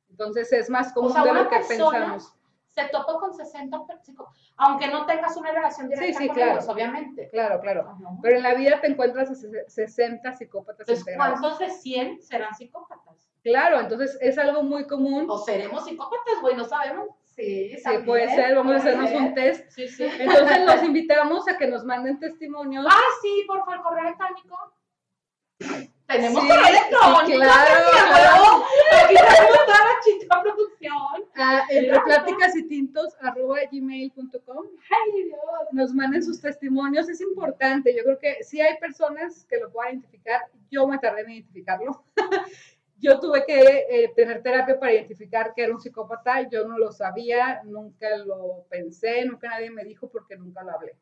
Entonces es más común sea, de lo que persona pensamos. Se topa con 60 psicópatas, aunque no tengas una relación directa Sí, sí, con claro. ellos, obviamente. Claro, claro. Ajá. Pero en la vida te encuentras a ses- 60 psicópatas Entonces, integrados. ¿cuántos de 100 serán psicópatas? Claro, entonces es algo muy común. O seremos psicópatas, güey, no sabemos. Sí, Sí, puede ser, vamos a hacernos un test. Sí, sí. Entonces los invitamos a que nos manden testimonios. Ah, sí, por favor, correo electrónico. Tenemos Sí, correo electrónico. claro, claro. Aquí tenemos toda la chica producción. a entre pláticas y tintos arroba gmail.com Ay, Dios. nos manden sus testimonios, es importante. Yo creo que sí hay personas que lo puedan identificar. Yo me tardé en identificarlo. Yo tuve que eh, tener terapia para identificar que era un psicópata. Yo no lo sabía, nunca lo pensé, nunca nadie me dijo porque nunca lo hablé.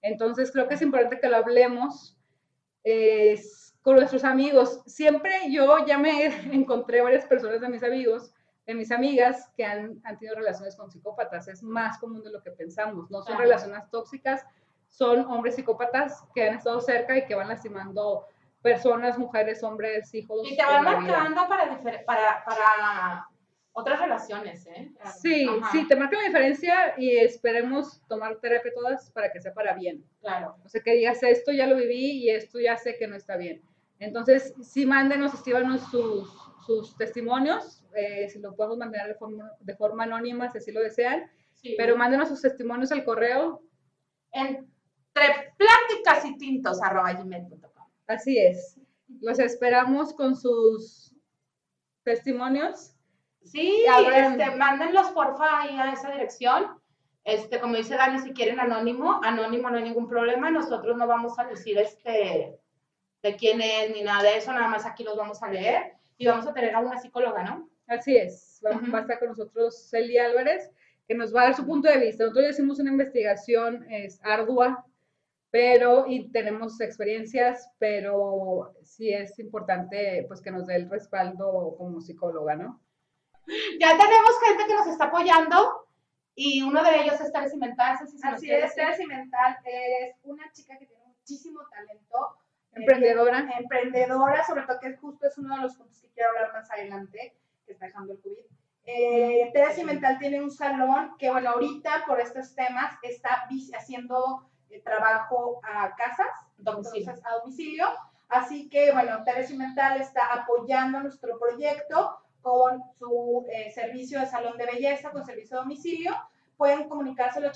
Entonces creo que es importante que lo hablemos eh, con nuestros amigos. Siempre yo ya me encontré varias personas de mis amigos, de mis amigas, que han, han tenido relaciones con psicópatas. Es más común de lo que pensamos. No son Claro. relaciones tóxicas, son hombres psicópatas que han estado cerca y que van lastimando personas, mujeres, hombres, hijos. Y te van marcando para, para, para otras relaciones, ¿eh? Sí, Ajá, sí, te marca la diferencia y esperemos tomar terapia todas para que sea para bien. Claro. O sea, que digas, esto ya lo viví y esto ya sé que no está bien. Entonces, sí, mándenos, escríbanos sus, sus testimonios, eh, si lo podemos mantener de forma, de forma anónima, si así lo desean, Sí. pero mándenos sus testimonios al correo, entre pláticas y tintos arroba gmail.com. así es. Los esperamos con sus testimonios. Sí, este, mándenlos porfa ahí a esa dirección. Este, como dice Dani, si quieren anónimo, anónimo no hay ningún problema. Nosotros no vamos a decir este de quién es ni nada de eso, nada más aquí los vamos a leer y vamos a tener a una psicóloga, ¿no? Así es. Va, Ujú. va a estar con nosotros Celia Álvarez, que nos va a dar su punto de vista. Nosotros ya hicimos una investigación es ardua, pero y tenemos experiencias, pero sí es importante pues que nos dé el respaldo como psicóloga, ¿no? Ya tenemos gente que nos está apoyando y uno de ellos es Teres Cimental, si Así es, decir. Tere Cimental es una chica que tiene muchísimo talento. Eh, Emprendedora. que- emprendedora, sobre todo que justo es uno de los puntos que quiero hablar más adelante, que está dejando el COVID. Eh, Tere Cimental tiene un salón que, bueno, ahorita por estos temas está haciendo eh, trabajo a casas, Domicilio. entonces, a domicilio. Así que, bueno, Tere Cimental está apoyando nuestro proyecto con su eh, servicio de salón de belleza, con servicio a domicilio. Pueden comunicarse al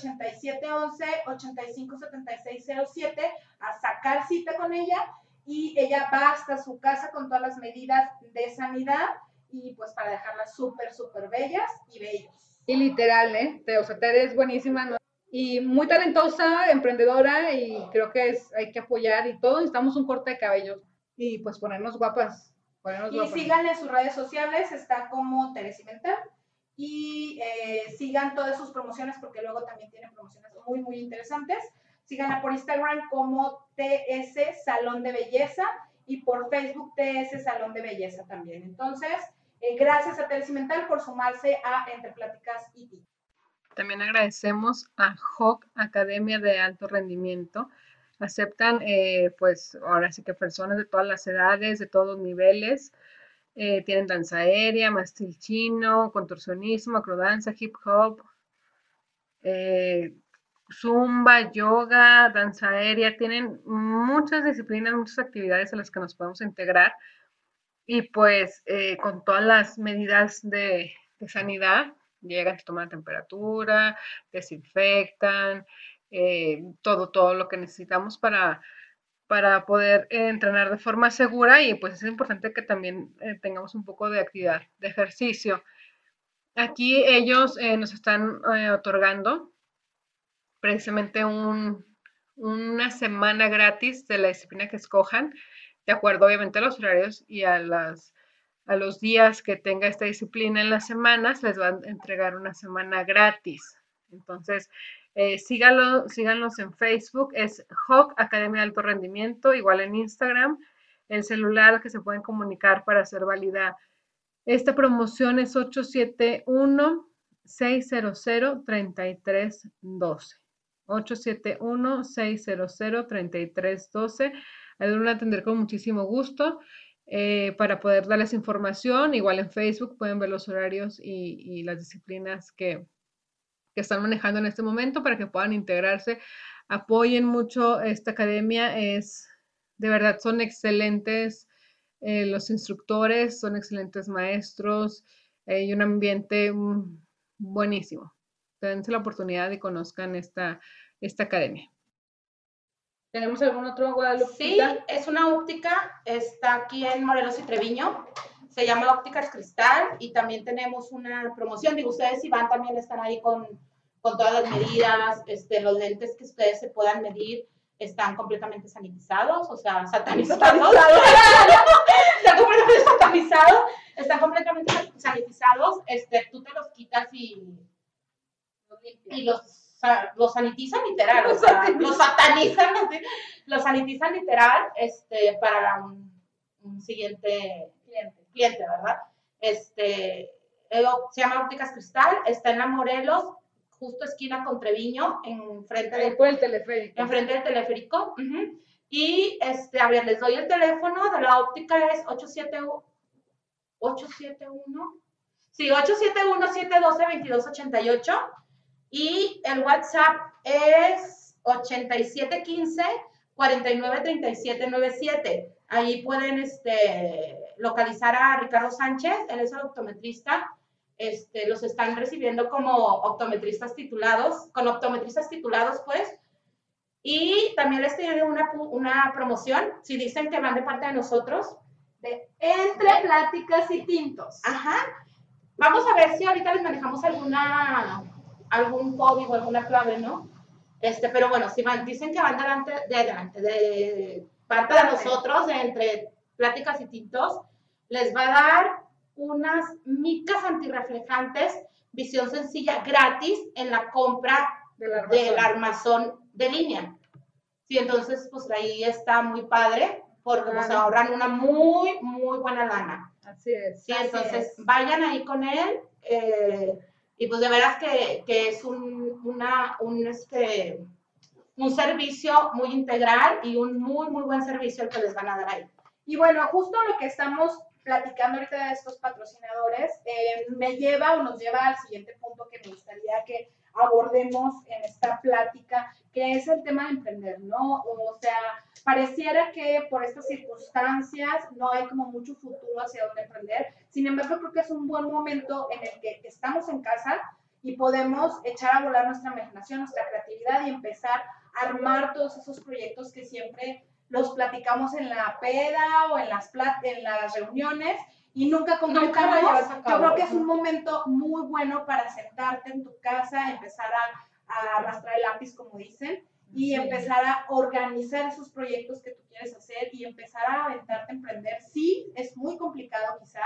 8711-857607 a sacar cita con ella y ella va hasta su casa con todas las medidas de sanidad y pues para dejarlas súper, súper bellas y bellos. Y literal, ¿eh? Te- O sea, Tere es buenísima, ¿no? Y muy talentosa, emprendedora, y creo que es, hay que apoyar y todo. Necesitamos un corte de cabello y pues ponernos guapas. Ponernos Y guapas. síganle en sus redes sociales, está como Teresa Mental. Y eh, sigan todas sus promociones porque luego también tienen promociones muy, muy interesantes. Síganla por Instagram como TS Salón de Belleza y por Facebook TS Salón de Belleza también. Entonces, eh, gracias a Teresa Mental por sumarse a Entre Pláticas y Ti. También agradecemos a HOC Academia de Alto Rendimiento. Aceptan, eh, pues, ahora sí que personas de todas las edades, de todos niveles. Eh, tienen danza aérea, mastil chino, contorsionismo, acrodanza, hip hop, eh, zumba, yoga, danza aérea. Tienen muchas disciplinas, muchas actividades a las que nos podemos integrar. Y pues eh, con todas las medidas de, de sanidad, llegan, te toman la temperatura, desinfectan, todo, todo lo que necesitamos para, para poder eh, entrenar de forma segura y pues es importante que también eh, tengamos un poco de actividad, de ejercicio. Aquí ellos eh, nos están otorgando precisamente un, una semana gratis de la disciplina que escojan, de acuerdo obviamente a los horarios y a las a los días que tenga esta disciplina en las semanas, les van a entregar una semana gratis. Entonces, eh, síganlos en Facebook, es HOC Academia de Alto Rendimiento, igual en Instagram, el celular que se pueden comunicar para hacer válida. Esta promoción es 871-600-3312. 871-600-3312. Ahí van a atender con muchísimo gusto eh, para poder darles información. Igual en Facebook pueden ver los horarios y las disciplinas que, que, están manejando en este momento para que puedan integrarse. Apoyen mucho esta academia. Es, de verdad, son excelentes eh, los instructores, son excelentes maestros eh, y un ambiente mm, buenísimo. Dense la oportunidad y conozcan esta, esta academia. ¿Tenemos algún otro Guadalupe? Sí, es una óptica, está aquí en Morelos y Treviño, se llama Ópticas Cristal y también tenemos una promoción, digo, ustedes si van también están ahí con, con todas las medidas, este, los lentes que ustedes se puedan medir están completamente sanitizados, o sea, satanizados, están completamente satanizados, están completamente sanitizados, este, tú te los quitas y, y los los sanitizan literal, o sea, los satanizan, los sanitizan literal este, para un, un siguiente cliente, cliente, ¿verdad? Este, se llama Ópticas Cristal, está en la Morelos, justo esquina con Treviño, en frente del, por el teleférico. Enfrente del teleférico. Uh -huh. Y, este, a ver, les doy el teléfono de la óptica, es 871, 871, sí, 871-712-2288. Y el WhatsApp es 8715-493797. Ahí pueden este, localizar a Ricardo Sánchez, él es el optometrista. Este, los están recibiendo como optometristas titulados, con optometristas titulados, pues. Y también les tienen una, una promoción, si dicen que van de parte de nosotros. De Entre Pláticas y Tintos. Ajá. Vamos a ver si ahorita les manejamos alguna algún código, alguna clave, ¿no? Este, pero bueno, si van, dicen que van delante, de adelante, de parte de nosotros, de entre pláticas y tintos, les va a dar unas micas antirreflejantes, visión sencilla, gratis en la compra del armazón, del armazón de línea. Sí, entonces, pues ahí está muy padre, porque nos Claro. ahorran una muy, muy buena lana. Así es. Sí, Así entonces es. vayan ahí con él. eh, y pues de veras que, que es un, una, un, este, un servicio muy integral y un muy, muy buen servicio el que les van a dar ahí. Y bueno, justo lo que estamos platicando ahorita de estos patrocinadores, eh, me lleva o nos lleva al siguiente punto que me gustaría que abordemos en esta plática, que es el tema de emprender, ¿no? O sea, pareciera que por estas circunstancias no hay como mucho futuro hacia dónde emprender. Sin embargo, creo que es un buen momento en el que estamos en casa y podemos echar a volar nuestra imaginación, nuestra creatividad y empezar a armar todos esos proyectos que siempre los platicamos en la peda o en las, en las reuniones y nunca concretamos. Yo creo que es un momento muy bueno para sentarte en tu casa, empezar a, a arrastrar el lápiz, como dicen, y empezar a organizar esos proyectos que tú quieres hacer y empezar a aventarte a emprender. Sí, es muy complicado quizá,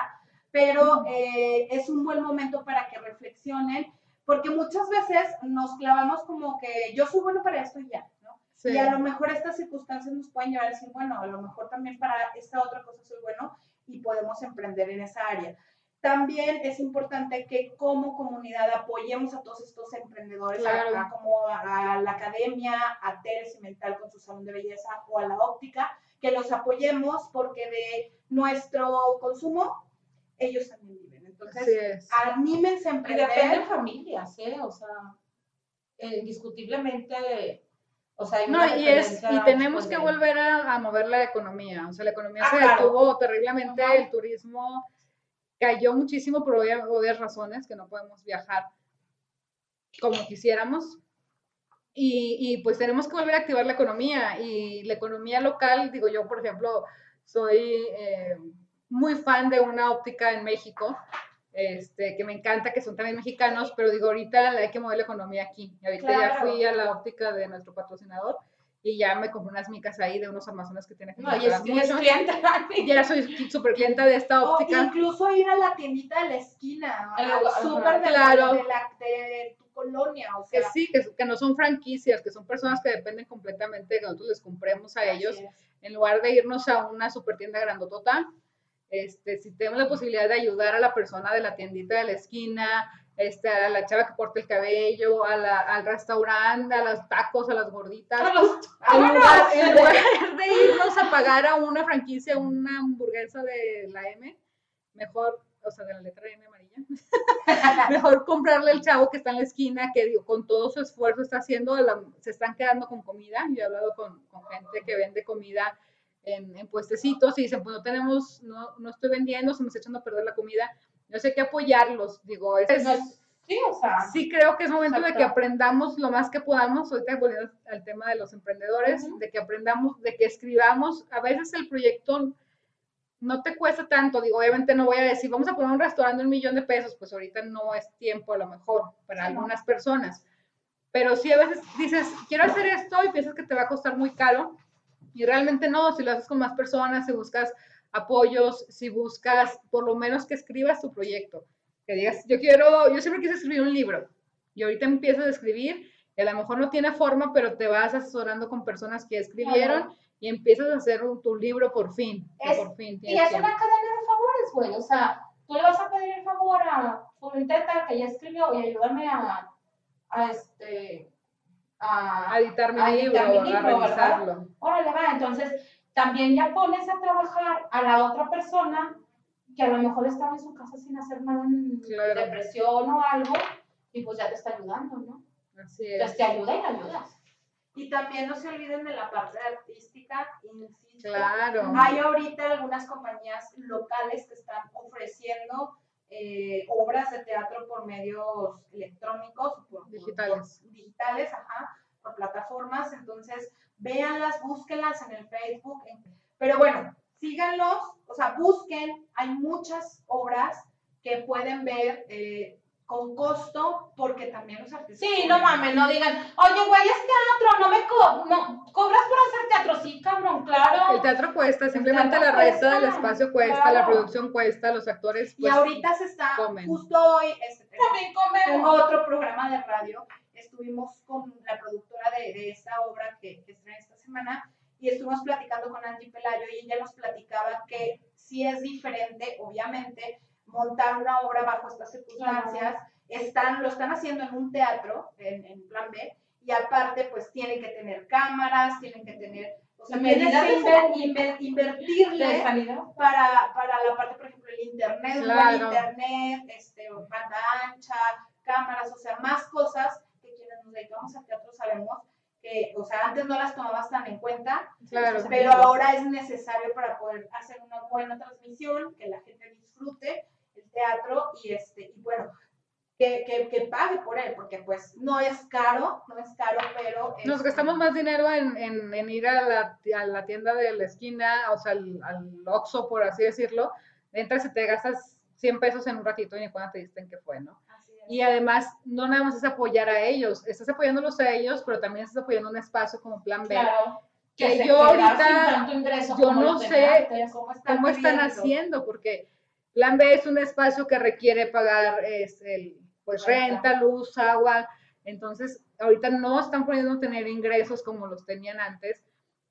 pero eh, es un buen momento para que reflexionen, porque muchas veces nos clavamos como que yo soy bueno para esto y ya, ¿no? Y a lo mejor estas circunstancias nos pueden llevar a decir, bueno, a lo mejor también para esta otra cosa soy bueno y podemos emprender en esa área. También es importante que como comunidad apoyemos a todos estos emprendedores, como a, la academia, a Teres y Mental con su salón de belleza o a la óptica, que los apoyemos porque de nuestro consumo ellos también viven. Entonces, anímense a emprender. Y depende de familias, ¿eh? O sea, indiscutiblemente o sea, no, y, es, y tenemos que volver a, mover la economía. O sea, la economía ah, se detuvo terriblemente, el turismo cayó muchísimo por obvias razones, que no podemos viajar como quisiéramos. Y, y, pues tenemos que volver a activar la economía. Y la economía local, digo yo, por ejemplo, soy eh, muy fan de una óptica en México este, que me encanta, que son también mexicanos, pero digo, ahorita hay que mover la economía aquí. Y ahorita ya fui a la óptica de nuestro patrocinador y ya me compré unas micas ahí de unos amazonas que tienen que no, y es, clienta. ya soy súper clienta de esta óptica. incluso ir a la tiendita de la esquina, súper de, claro. de, la, de tu colonia. O sea. Que sí, que, que, no son franquicias, que son personas que dependen completamente de que nosotros les compremos a ellos, en lugar de irnos a una super tienda grandotota este, si tenemos la posibilidad de ayudar a la persona de la tiendita de la esquina, este, a la chava que corta el cabello, a la, al restaurante, a los tacos, a las gorditas, a los, en lugar de irnos a pagar a una franquicia una hamburguesa de la M, mejor, o sea, de la letra M amarilla, mejor comprarle el chavo que está en la esquina, que digo, con todo su esfuerzo está haciendo, se están quedando con comida. Yo he hablado con, con gente que vende comida en, en, puestecitos y dicen, pues no tenemos, no, no estoy vendiendo, se me está echando a perder la comida. No sé qué apoyarlos, digo, es, sí, o sea, sí creo que es momento de que aprendamos lo más que podamos, ahorita volviendo al tema de los emprendedores, de que aprendamos, de que escribamos, a veces el proyecto no te cuesta tanto, digo, obviamente no voy a decir, vamos a poner un restaurante de un millón de pesos, pues ahorita no es tiempo a lo mejor para algunas personas, pero sí a veces dices, quiero hacer esto y piensas que te va a costar muy caro, y realmente no, si lo haces con más personas, si buscas apoyos, si buscas por lo menos que escribas tu proyecto, que digas, yo quiero, yo siempre quise escribir un libro y ahorita empiezas a escribir, y a lo mejor no tiene forma, pero te vas asesorando con personas que escribieron y empiezas a hacer tu libro por fin. por fin y es una cadena de favores, güey, o sea, tú le vas a pedir el favor a tu intenta que ya escribió y ayúdame a, a este a, editar mi libro, a revisarlo. Órale, va, entonces también ya pones a trabajar a la otra persona que a lo mejor estaba en su casa sin hacer nada en depresión o algo, y pues ya te está ayudando, ¿no? Así es. Entonces te ayuda y te ayudas. Y también no se olviden de la parte artística, insisto. Claro. Hay ahorita algunas compañías locales que están ofreciendo eh, obras de teatro por medios electrónicos, por, digitales. digitales, ajá, por plataformas. Entonces, véanlas, búsquenlas en el Facebook. Pero bueno, síganlos, o sea, busquen, hay muchas obras que pueden ver eh, con costo, porque también los artistas. Sí, no mames, no digan, oye, güey, es teatro, no me co no, cobras por hacer teatro, sí, cabrón, claro. El teatro cuesta, simplemente la renta del espacio cuesta, la producción cuesta, los actores. Pues, y ahorita se está, justo hoy, este, también tengo otro programa de radio, estuvimos con la productora de, de esta obra que, que estrena esta semana, y estuvimos platicando con Angie Pelayo, y ella nos platicaba que sí es diferente, obviamente, montar una obra bajo estas circunstancias, están, lo están haciendo en un teatro, en, plan B, y aparte pues tienen que tener cámaras, tienen que tener, O sea, que inver- inver- ¿De invertirle para, para la parte, por ejemplo, el internet, Claro. internet, este, banda ancha, cámaras, o sea, más cosas que quienes nos dedicamos al teatro sabemos que, o sea, antes no las tomabas tan en cuenta, Claro. pero ahora es necesario para poder hacer una buena transmisión, que la gente disfrute el teatro y, este, y bueno, que, que, que pague por él, porque pues no es caro, no es caro, pero... Nos gastamos más dinero en, en- en ir a la, a la tienda de la esquina, o sea, al, al Oxxo, por así decirlo. Entras y te gastas 100 pesos en un ratito y ni cuando te diste en qué fue, ¿no? Y además, no nada más es apoyar a ellos, estás apoyándolos a ellos, pero también estás apoyando un espacio como Plan B. Claro. Que se yo ahorita- yo no sé. ¿Cómo están, ¿Cómo están haciendo? Porque Plan B es un espacio que requiere pagar es, el, pues, Renta. luz, agua. Entonces, ahorita no están pudiendo tener ingresos como los tenían antes.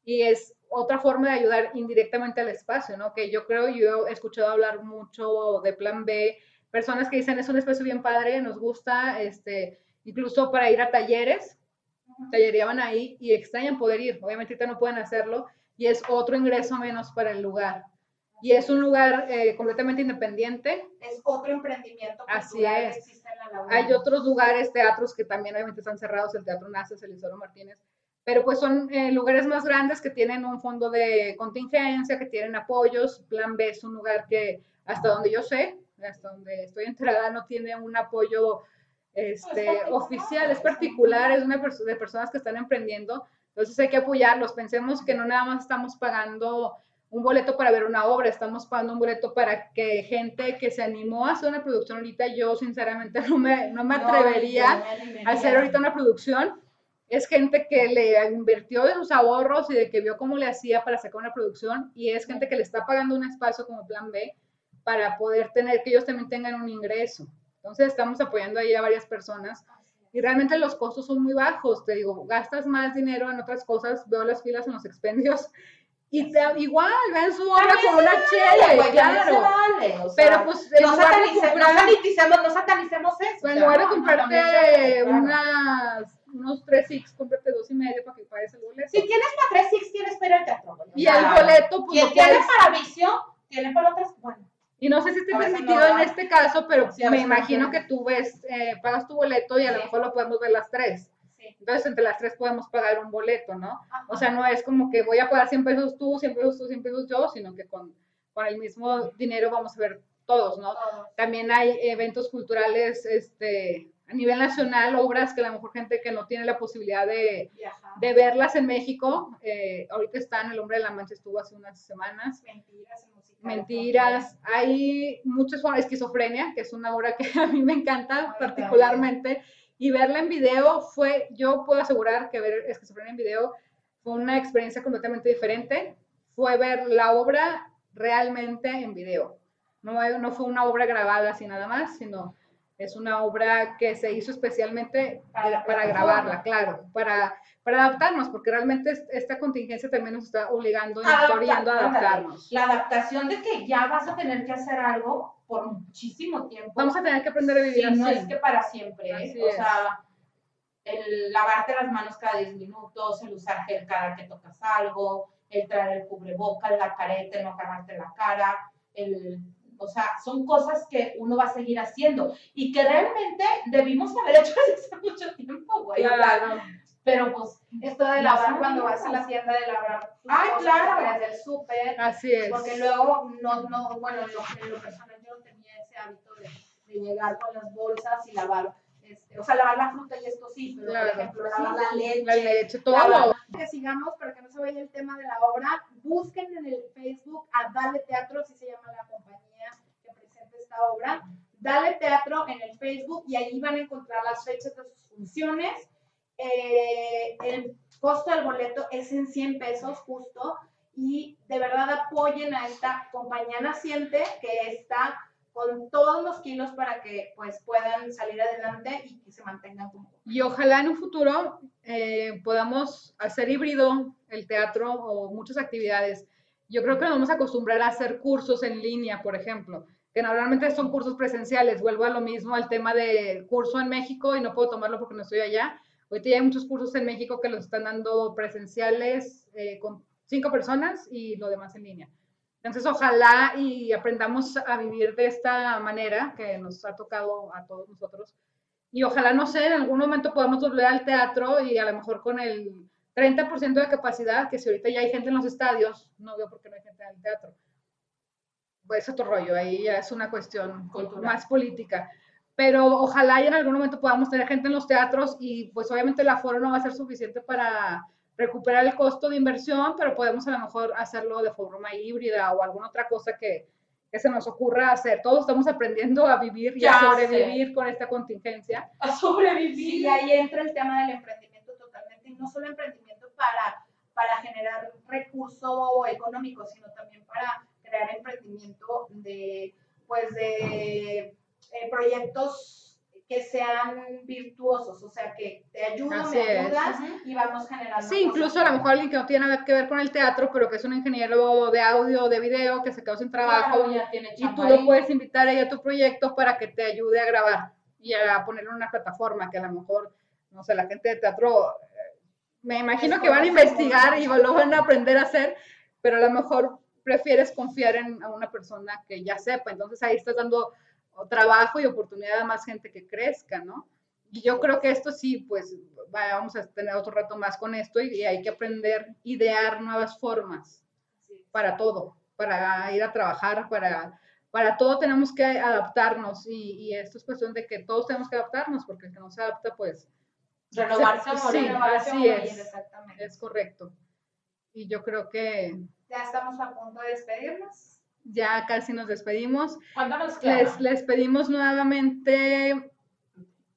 Y es otra forma de ayudar indirectamente al espacio, ¿no? Que yo creo, yo he escuchado hablar mucho de Plan B, personas que dicen es un espacio bien padre, nos gusta, este, incluso para ir a talleres, tallereaban ahí y extrañan poder ir. Obviamente ahorita no pueden hacerlo y es otro ingreso menos para el lugar. Y es un lugar eh, completamente independiente. Es otro emprendimiento Así es. que existe en la laguna. Hay otros lugares, teatros que también obviamente están cerrados, el Teatro Naces, el Isidoro Martínez, pero pues son eh, lugares más grandes que tienen un fondo de contingencia, que tienen apoyos. Plan B es un lugar que hasta donde yo sé, hasta donde estoy enterada, no tiene un apoyo este, oficial, es particular, es una de personas que están emprendiendo. Entonces hay que apoyarlos. Pensemos que no nada más estamos pagando un boleto para ver una obra, estamos pagando un boleto para que gente que se animó a hacer una producción ahorita, yo sinceramente no me, no me No, atrevería me a hacer ahorita una producción. Es gente que le invirtió de sus ahorros y de que vio cómo le hacía para sacar una producción y es gente que le está pagando un espacio como plan B para poder tener que ellos también tengan un ingreso. Entonces estamos apoyando ahí a varias personas y realmente los costos son muy bajos. Te digo, gastas más dinero en otras cosas, veo las filas en los expendios y te- igual ven su obra con una chela, claro. vale, o sea, Pero pues no, satanice- no comprar- satanicemos, no satanicemos eso. en lugar de comprarte unas, unos 3 X, cómprate dos y medio para que pagues el boleto. Si tienes para 3 Six, tienes para el teatro. y el boleto, pues Quien tiene para vicio, tiene para otras. Bueno, Y no sé si esté permitido no en este caso, pero Sí, me imagino que tú ves, eh, pagas tu boleto y a lo mejor lo podemos ver las tres. Sí. Entonces, entre las tres podemos pagar un boleto, ¿no? Ajá. O sea, no es como que voy a pagar 100 pesos tú, 100 pesos tú, 100 pesos yo, sino que con, con el mismo dinero vamos a ver todos, ¿no? Todos. También hay eventos culturales este, a nivel nacional, obras que a lo mejor gente que no tiene la posibilidad de, de verlas en México, eh, ahorita están, El Hombre de la Mancha estuvo hace unas semanas, Mentiras. Mentiras, hay muchas formas, esquizofrenia, que es una obra que a mí me encanta particularmente, y verla en video fue, yo puedo asegurar que ver esquizofrenia en video fue una experiencia completamente diferente, fue ver la obra realmente en video, no, no fue una obra grabada así nada más, sino es una obra que se hizo especialmente Para grabarla, claro, para, para adaptarnos, porque realmente es- esta contingencia también nos está obligando y nos está Adaptar- a adaptarnos. la adaptación de que ya vas a tener que hacer algo por muchísimo tiempo. Vamos a tener que aprender a vivir no así. es que para siempre, ¿eh? O sea, el lavarte las manos cada 10 minutos, el usar gel cada que tocas algo, el traer el cubrebocas, la careta, el no agarrarte la cara, el, o sea, son cosas que uno va a seguir haciendo y que realmente debimos haber hecho desde hace mucho tiempo, güey. Claro. Pero pues, Esto de lavar cuando vas a la tienda de lavar cosas claro. del súper, Así es. porque luego no, no, bueno, en lo, en lo personal yo no tenía ese hábito de, de llegar con las bolsas y lavar, este, o sea, lavar la fruta y esto sí, pero Claro. por ejemplo, lavar la leche. La leche, todo. lavar- Que sigamos para que no se vaya el tema de la obra, busquen en el Facebook a Dale Teatro, así se llama la compañía esta obra. Dale Teatro en el Facebook y ahí van a encontrar las fechas de sus funciones. Eh, el costo del boleto es en 100 pesos justo y de verdad apoyen a esta compañía naciente que está con todos los kilos para que pues puedan salir adelante y que se mantengan como Y ojalá en un futuro eh, podamos hacer híbrido el teatro o muchas actividades. Yo creo que nos vamos a acostumbrar a hacer cursos en línea, por ejemplo, que normalmente son cursos presenciales. Vuelvo a lo mismo al tema de curso en México y no puedo tomarlo porque no estoy allá. Ahorita ya hay muchos cursos en México que los están dando presenciales, eh, con cinco personas y lo demás en línea. Entonces, ojalá y aprendamos a vivir de esta manera que nos ha tocado a todos nosotros. Y ojalá, no sé, en algún momento podamos volver al teatro y a lo mejor con el 30% de capacidad, que si ahorita ya hay gente en los estadios, no veo por qué no hay gente en el teatro. Pues es otro rollo, ahí ya es una cuestión Cultural. más política. Pero ojalá y en algún momento podamos tener gente en los teatros y pues obviamente el aforo no va a ser suficiente para recuperar el costo de inversión, pero podemos a lo mejor hacerlo de forma híbrida o alguna otra cosa que, que se nos ocurra hacer. Todos estamos aprendiendo a vivir y Ya a sé. sobrevivir con esta contingencia. A sobrevivir. Y ahí entra el tema del emprendimiento totalmente, y no solo emprendimiento para, para generar recurso económico, sino también para crear emprendimiento de, pues de eh, proyectos que sean virtuosos, o sea, que te ayudo, Así me es. ayudas y vamos generando. Sí, incluso a lo mejor alguien que no tiene nada que ver con el teatro, pero que es un ingeniero de audio, de video, que se quedó sin trabajo, Claro, y tú lo puedes invitar ahí a tu proyecto para que te ayude a grabar y a ponerlo en una plataforma que a lo mejor, no sé, la gente de teatro, eh, me imagino que van a investigar y lo van a aprender a hacer, pero a lo mejor prefieres confiar en una persona que ya sepa, entonces ahí estás dando trabajo y oportunidad a más gente que crezca, ¿no? Y yo creo que esto sí, pues va- vamos a tener otro rato más con esto y, y hay que aprender, idear nuevas formas para todo, para ir a trabajar, para, para todo tenemos que adaptarnos y, y esto es cuestión de que todos tenemos que adaptarnos porque el que no se adapta, pues Renovarse Sí, morir. Renovarse o así morir, es. Exactamente. es correcto. Y yo creo que Ya estamos a punto de despedirnos. ya casi nos despedimos. ¿Cuándo nos queda? Les, les pedimos nuevamente,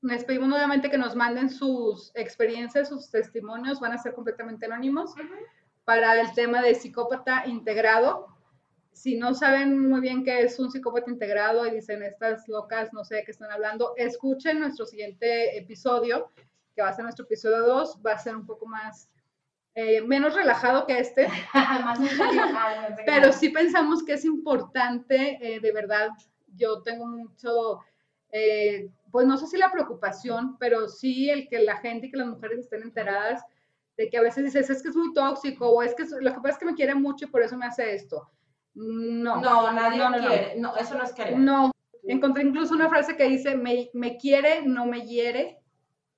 les pedimos nuevamente que nos manden sus experiencias, sus testimonios, van a ser completamente anónimos, para el tema de psicópata integrado. Si no saben muy bien qué es un psicópata integrado y dicen estas locas, no sé de qué están hablando, escuchen nuestro siguiente episodio, que va a ser nuestro episodio 2, va a ser un poco más, eh, menos relajado que este, Más relajado, pero sí pensamos que es importante, eh, de verdad, yo tengo mucho, eh, pues no sé si la preocupación, pero sí el que la gente y que las mujeres estén enteradas de que a veces dices, es que es muy tóxico o es que lo que pasa es que me quiere mucho y por eso me hace esto. No, No, nadie No, no, no. quiere. No. eso no es querer. no. Encontré incluso una frase que dice, me, me quiere, no me hiere,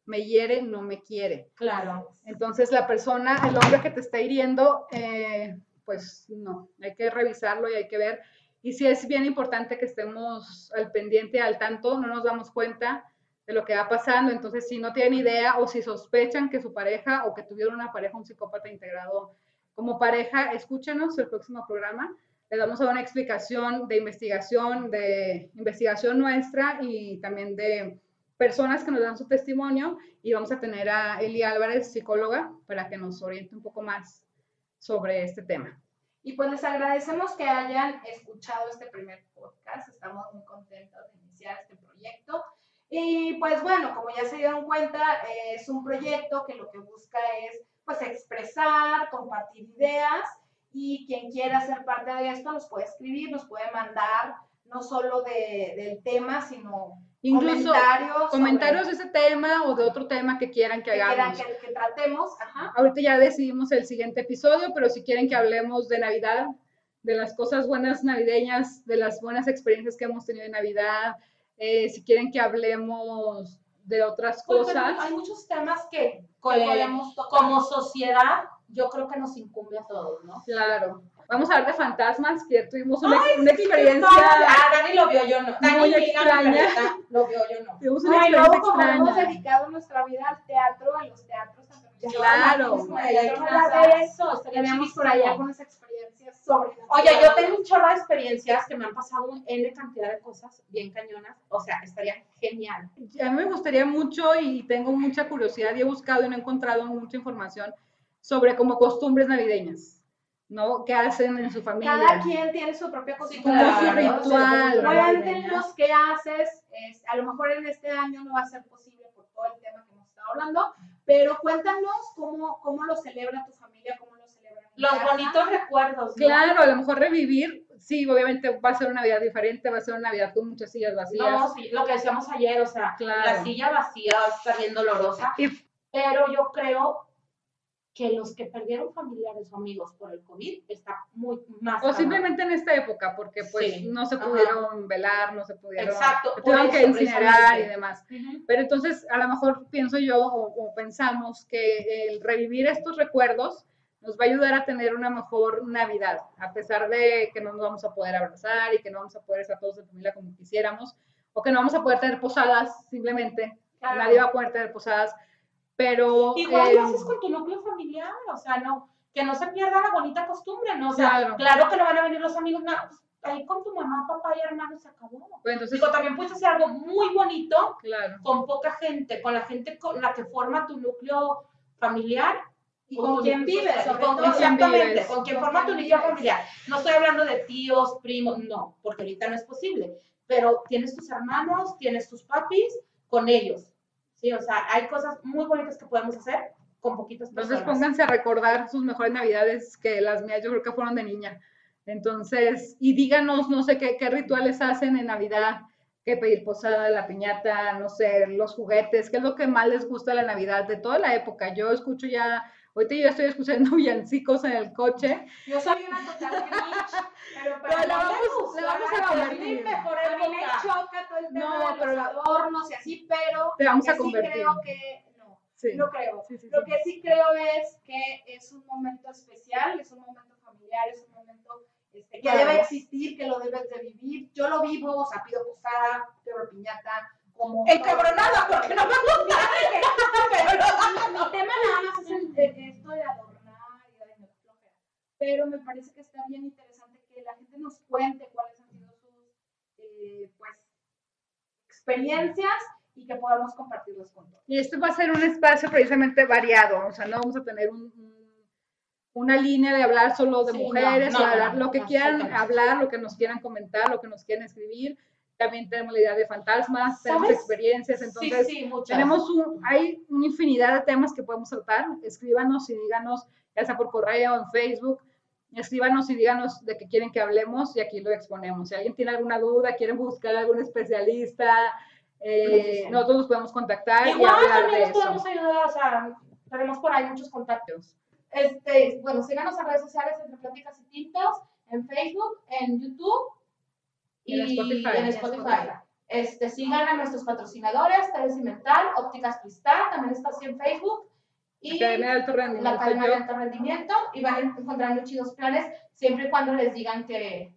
me hiere, no me quiere. Claro. Entonces la persona, el hombre que te está hiriendo, eh, pues no, hay que revisarlo y hay que ver. Y sí es bien importante que estemos al pendiente, al tanto, no nos damos cuenta de lo que va pasando. Entonces, si no tienen idea o si sospechan que su pareja o que tuvieron una pareja, un psicópata integrado como pareja, escúchenos el próximo programa. Le damos a dar una explicación de investigación, de investigación nuestra y también de personas que nos dan su testimonio y vamos a tener a Eli Álvarez, psicóloga, para que nos oriente un poco más sobre este tema. Y pues les agradecemos que hayan escuchado este primer podcast. Estamos muy contentos de iniciar este proyecto. Y pues bueno, como ya se dieron cuenta, es un proyecto que lo que busca es pues expresar, compartir ideas y quien quiera ser parte de esto nos puede escribir, nos puede mandar no solo de- del tema, sino Incluso comentarios. comentarios sobre- de ese tema o de otro tema que quieran que que quieran hagamos. que, que tratemos. Ajá. Ahorita ya decidimos el siguiente episodio, pero si quieren que hablemos de Navidad, de las cosas buenas navideñas, de las buenas experiencias que hemos tenido en Navidad, eh, si quieren que hablemos de otras cosas. hay muchos temas que, que que podemos tocar. como sociedad yo creo que nos incumbe a todos, ¿no? Claro. Vamos a hablar de fantasmas, que tuvimos una, Ay, una sí, qué experiencia. Ah, Dani lo vio, yo no. Dani, Muy extraña. Lo vio, yo no. Tuvimos una y luego experiencia como hemos extraña. dedicado nuestra vida al teatro, en los teatros, Claro. tenemos por allá algunas experiencias sobre Oye, yo tengo un chorro de experiencias que me han pasado en N cantidad de cosas bien cañonas. O sea, estaría genial. A mí me gustaría mucho y tengo mucha curiosidad y he buscado y no he encontrado mucha información sobre como costumbres navideñas, ¿no? ¿Qué hacen en su familia? Cada quien tiene su propia costumbre. claro, su ritual. Cuéntenos qué haces. es- a lo mejor en este año no va a ser posible por todo el tema que hemos estado hablando, pero cuéntanos cómo, cómo lo celebra tu familia, cómo lo celebran. en Los casa. bonitos recuerdos. ¿no? Claro, a lo mejor revivir, sí, obviamente va a ser una Navidad diferente, va a ser una Navidad con muchas sillas vacías. No, sí, lo que decíamos ayer, o sea, Claro. la silla vacía va a estar bien dolorosa. Y- Pero yo creo que los que perdieron familiares o amigos por el COVID está muy más. O simplemente en esta época, porque pues Sí. no se Ajá. pudieron velar, no se pudieron, Exacto. se tuvieron que incinerar y demás. Ujú. Pero entonces, a lo mejor pienso yo o, o pensamos que el revivir estos recuerdos nos va a ayudar a tener una mejor Navidad, a pesar de que no nos vamos a poder abrazar y que no vamos a poder estar todos en familia como quisiéramos, o que no vamos a poder tener posadas simplemente, Claro. nadie va a poder tener posadas, pero... Igual eh, lo haces con tu núcleo familiar, o sea, no, que no se pierda la bonita costumbre, ¿no? O sea, Claro. claro, que no van a venir los amigos, no, pues, ahí con tu mamá, papá y hermano se acabó. pues entonces, Digo, también puedes hacer algo muy bonito claro. con poca gente, con la gente con la que forma tu núcleo familiar. Y con quien núcleo vives, con-. Exactamente, vives. con quien Con forma tu núcleo familiar. No estoy hablando de tíos, primos, no, porque ahorita no es posible. Pero tienes tus hermanos, tienes tus papis, con ellos. Sí, o sea, hay cosas muy bonitas que podemos hacer con poquitas personas. Entonces pónganse a recordar sus mejores navidades, que las mías yo creo que fueron de niña. Entonces, y díganos, no sé qué, qué rituales hacen en Navidad, qué pedir posada, la piñata, no sé, los juguetes, qué es lo que más les gusta de la Navidad, de toda la época. Yo escucho ya, ahorita yo estoy escuchando villancicos en el coche. Yo soy una total Grinch, pero Pero la vamos- la vamos a convertir. Por a mí me choca todo el tema No, de pero los la- adornos y así, pero Te vamos lo a que sí convertir. creo que no, Sí. no creo. Sí, sí, Lo sí. que sí creo es que es un momento especial, es un momento familiar, es un momento este, que Claro. debe existir, que lo debes de vivir. Yo lo vivo, o sea, pido posada, pido piñata. Encabronada, porque no me gusta. Pero no. Mi tema nada más es el, de esto de adornar y de flojera. Pero me parece que está bien interesante que la gente nos cuente cuáles han sido sus eh, pues, experiencias y que podamos compartirlos con todos. Y este va a ser un espacio precisamente variado, o sea, no vamos a tener un- un- una línea de hablar solo de Sí, mujeres, no, no, o hablar no, lo que no, quieran hablar, lo que nos quieran comentar, lo que nos quieran escribir. También tenemos la idea de fantasmas, tenemos ¿Sabes? experiencias, entonces sí, sí, muchas. tenemos un, hay una infinidad de temas que podemos tratar. Escríbanos y díganos, ya sea por correo, en Facebook, escríbanos y díganos de qué quieren que hablemos y aquí lo exponemos. Si alguien tiene alguna duda, quieren buscar a algún especialista, eh, Sí, nosotros nos podemos contactar y Igual hablar también de nos podemos ayudar, o sea, tenemos por ahí muchos contactos. Este, bueno, síganos en redes sociales entre Pláticas y Tintos, en Facebook, en YouTube Y en Spotify. en Spotify. Este, sigan a nuestros patrocinadores, TV Cimental, Ópticas Cristal, también está así en Facebook. Y Academia de Alto la Rendimiento. Academia de Alto Rendimiento y van a encontrar muy chidos planes siempre y cuando les digan que,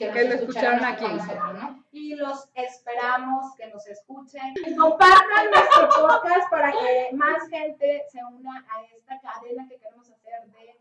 nos Que lo escucharon aquí. nosotros, ¿no? y los esperamos que nos escuchen. Y compartan nuestro podcast para que más gente se una a esta cadena que queremos hacer de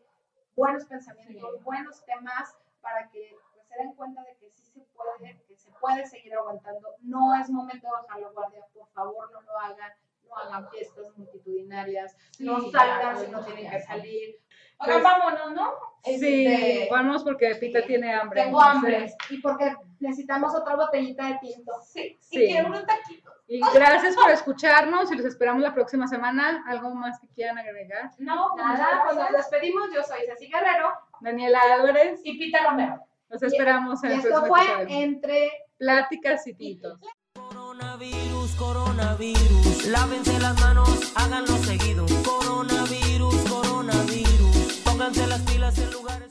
buenos pensamientos, Sí. buenos temas, para que se den cuenta de que sí se puede, que se puede seguir aguantando. No es momento de bajar la guardia, por favor no lo hagan, no hagan fiestas multitudinarias, no salgan si no tienen que salir. Oigan, Pues- vámonos, ¿no? sí, Este, vamos porque Pita sí, tiene hambre. tengo hambre. Y porque necesitamos otra botellita de tinto. Sí, Sí. y quiero unos taquitos. Y gracias por escucharnos y los esperamos la próxima semana. ¿Algo más que quieran agregar? No, Nada, pues nos despedimos. Yo soy Ceci Guerrero. Daniela Álvarez, Y Pita Romero. Nos esperamos en y esto fue entre pláticas y titos. Coronavirus, coronavirus, lávense las manos, háganlo seguido. Coronavirus, coronavirus, pónganse las pilas en lugares.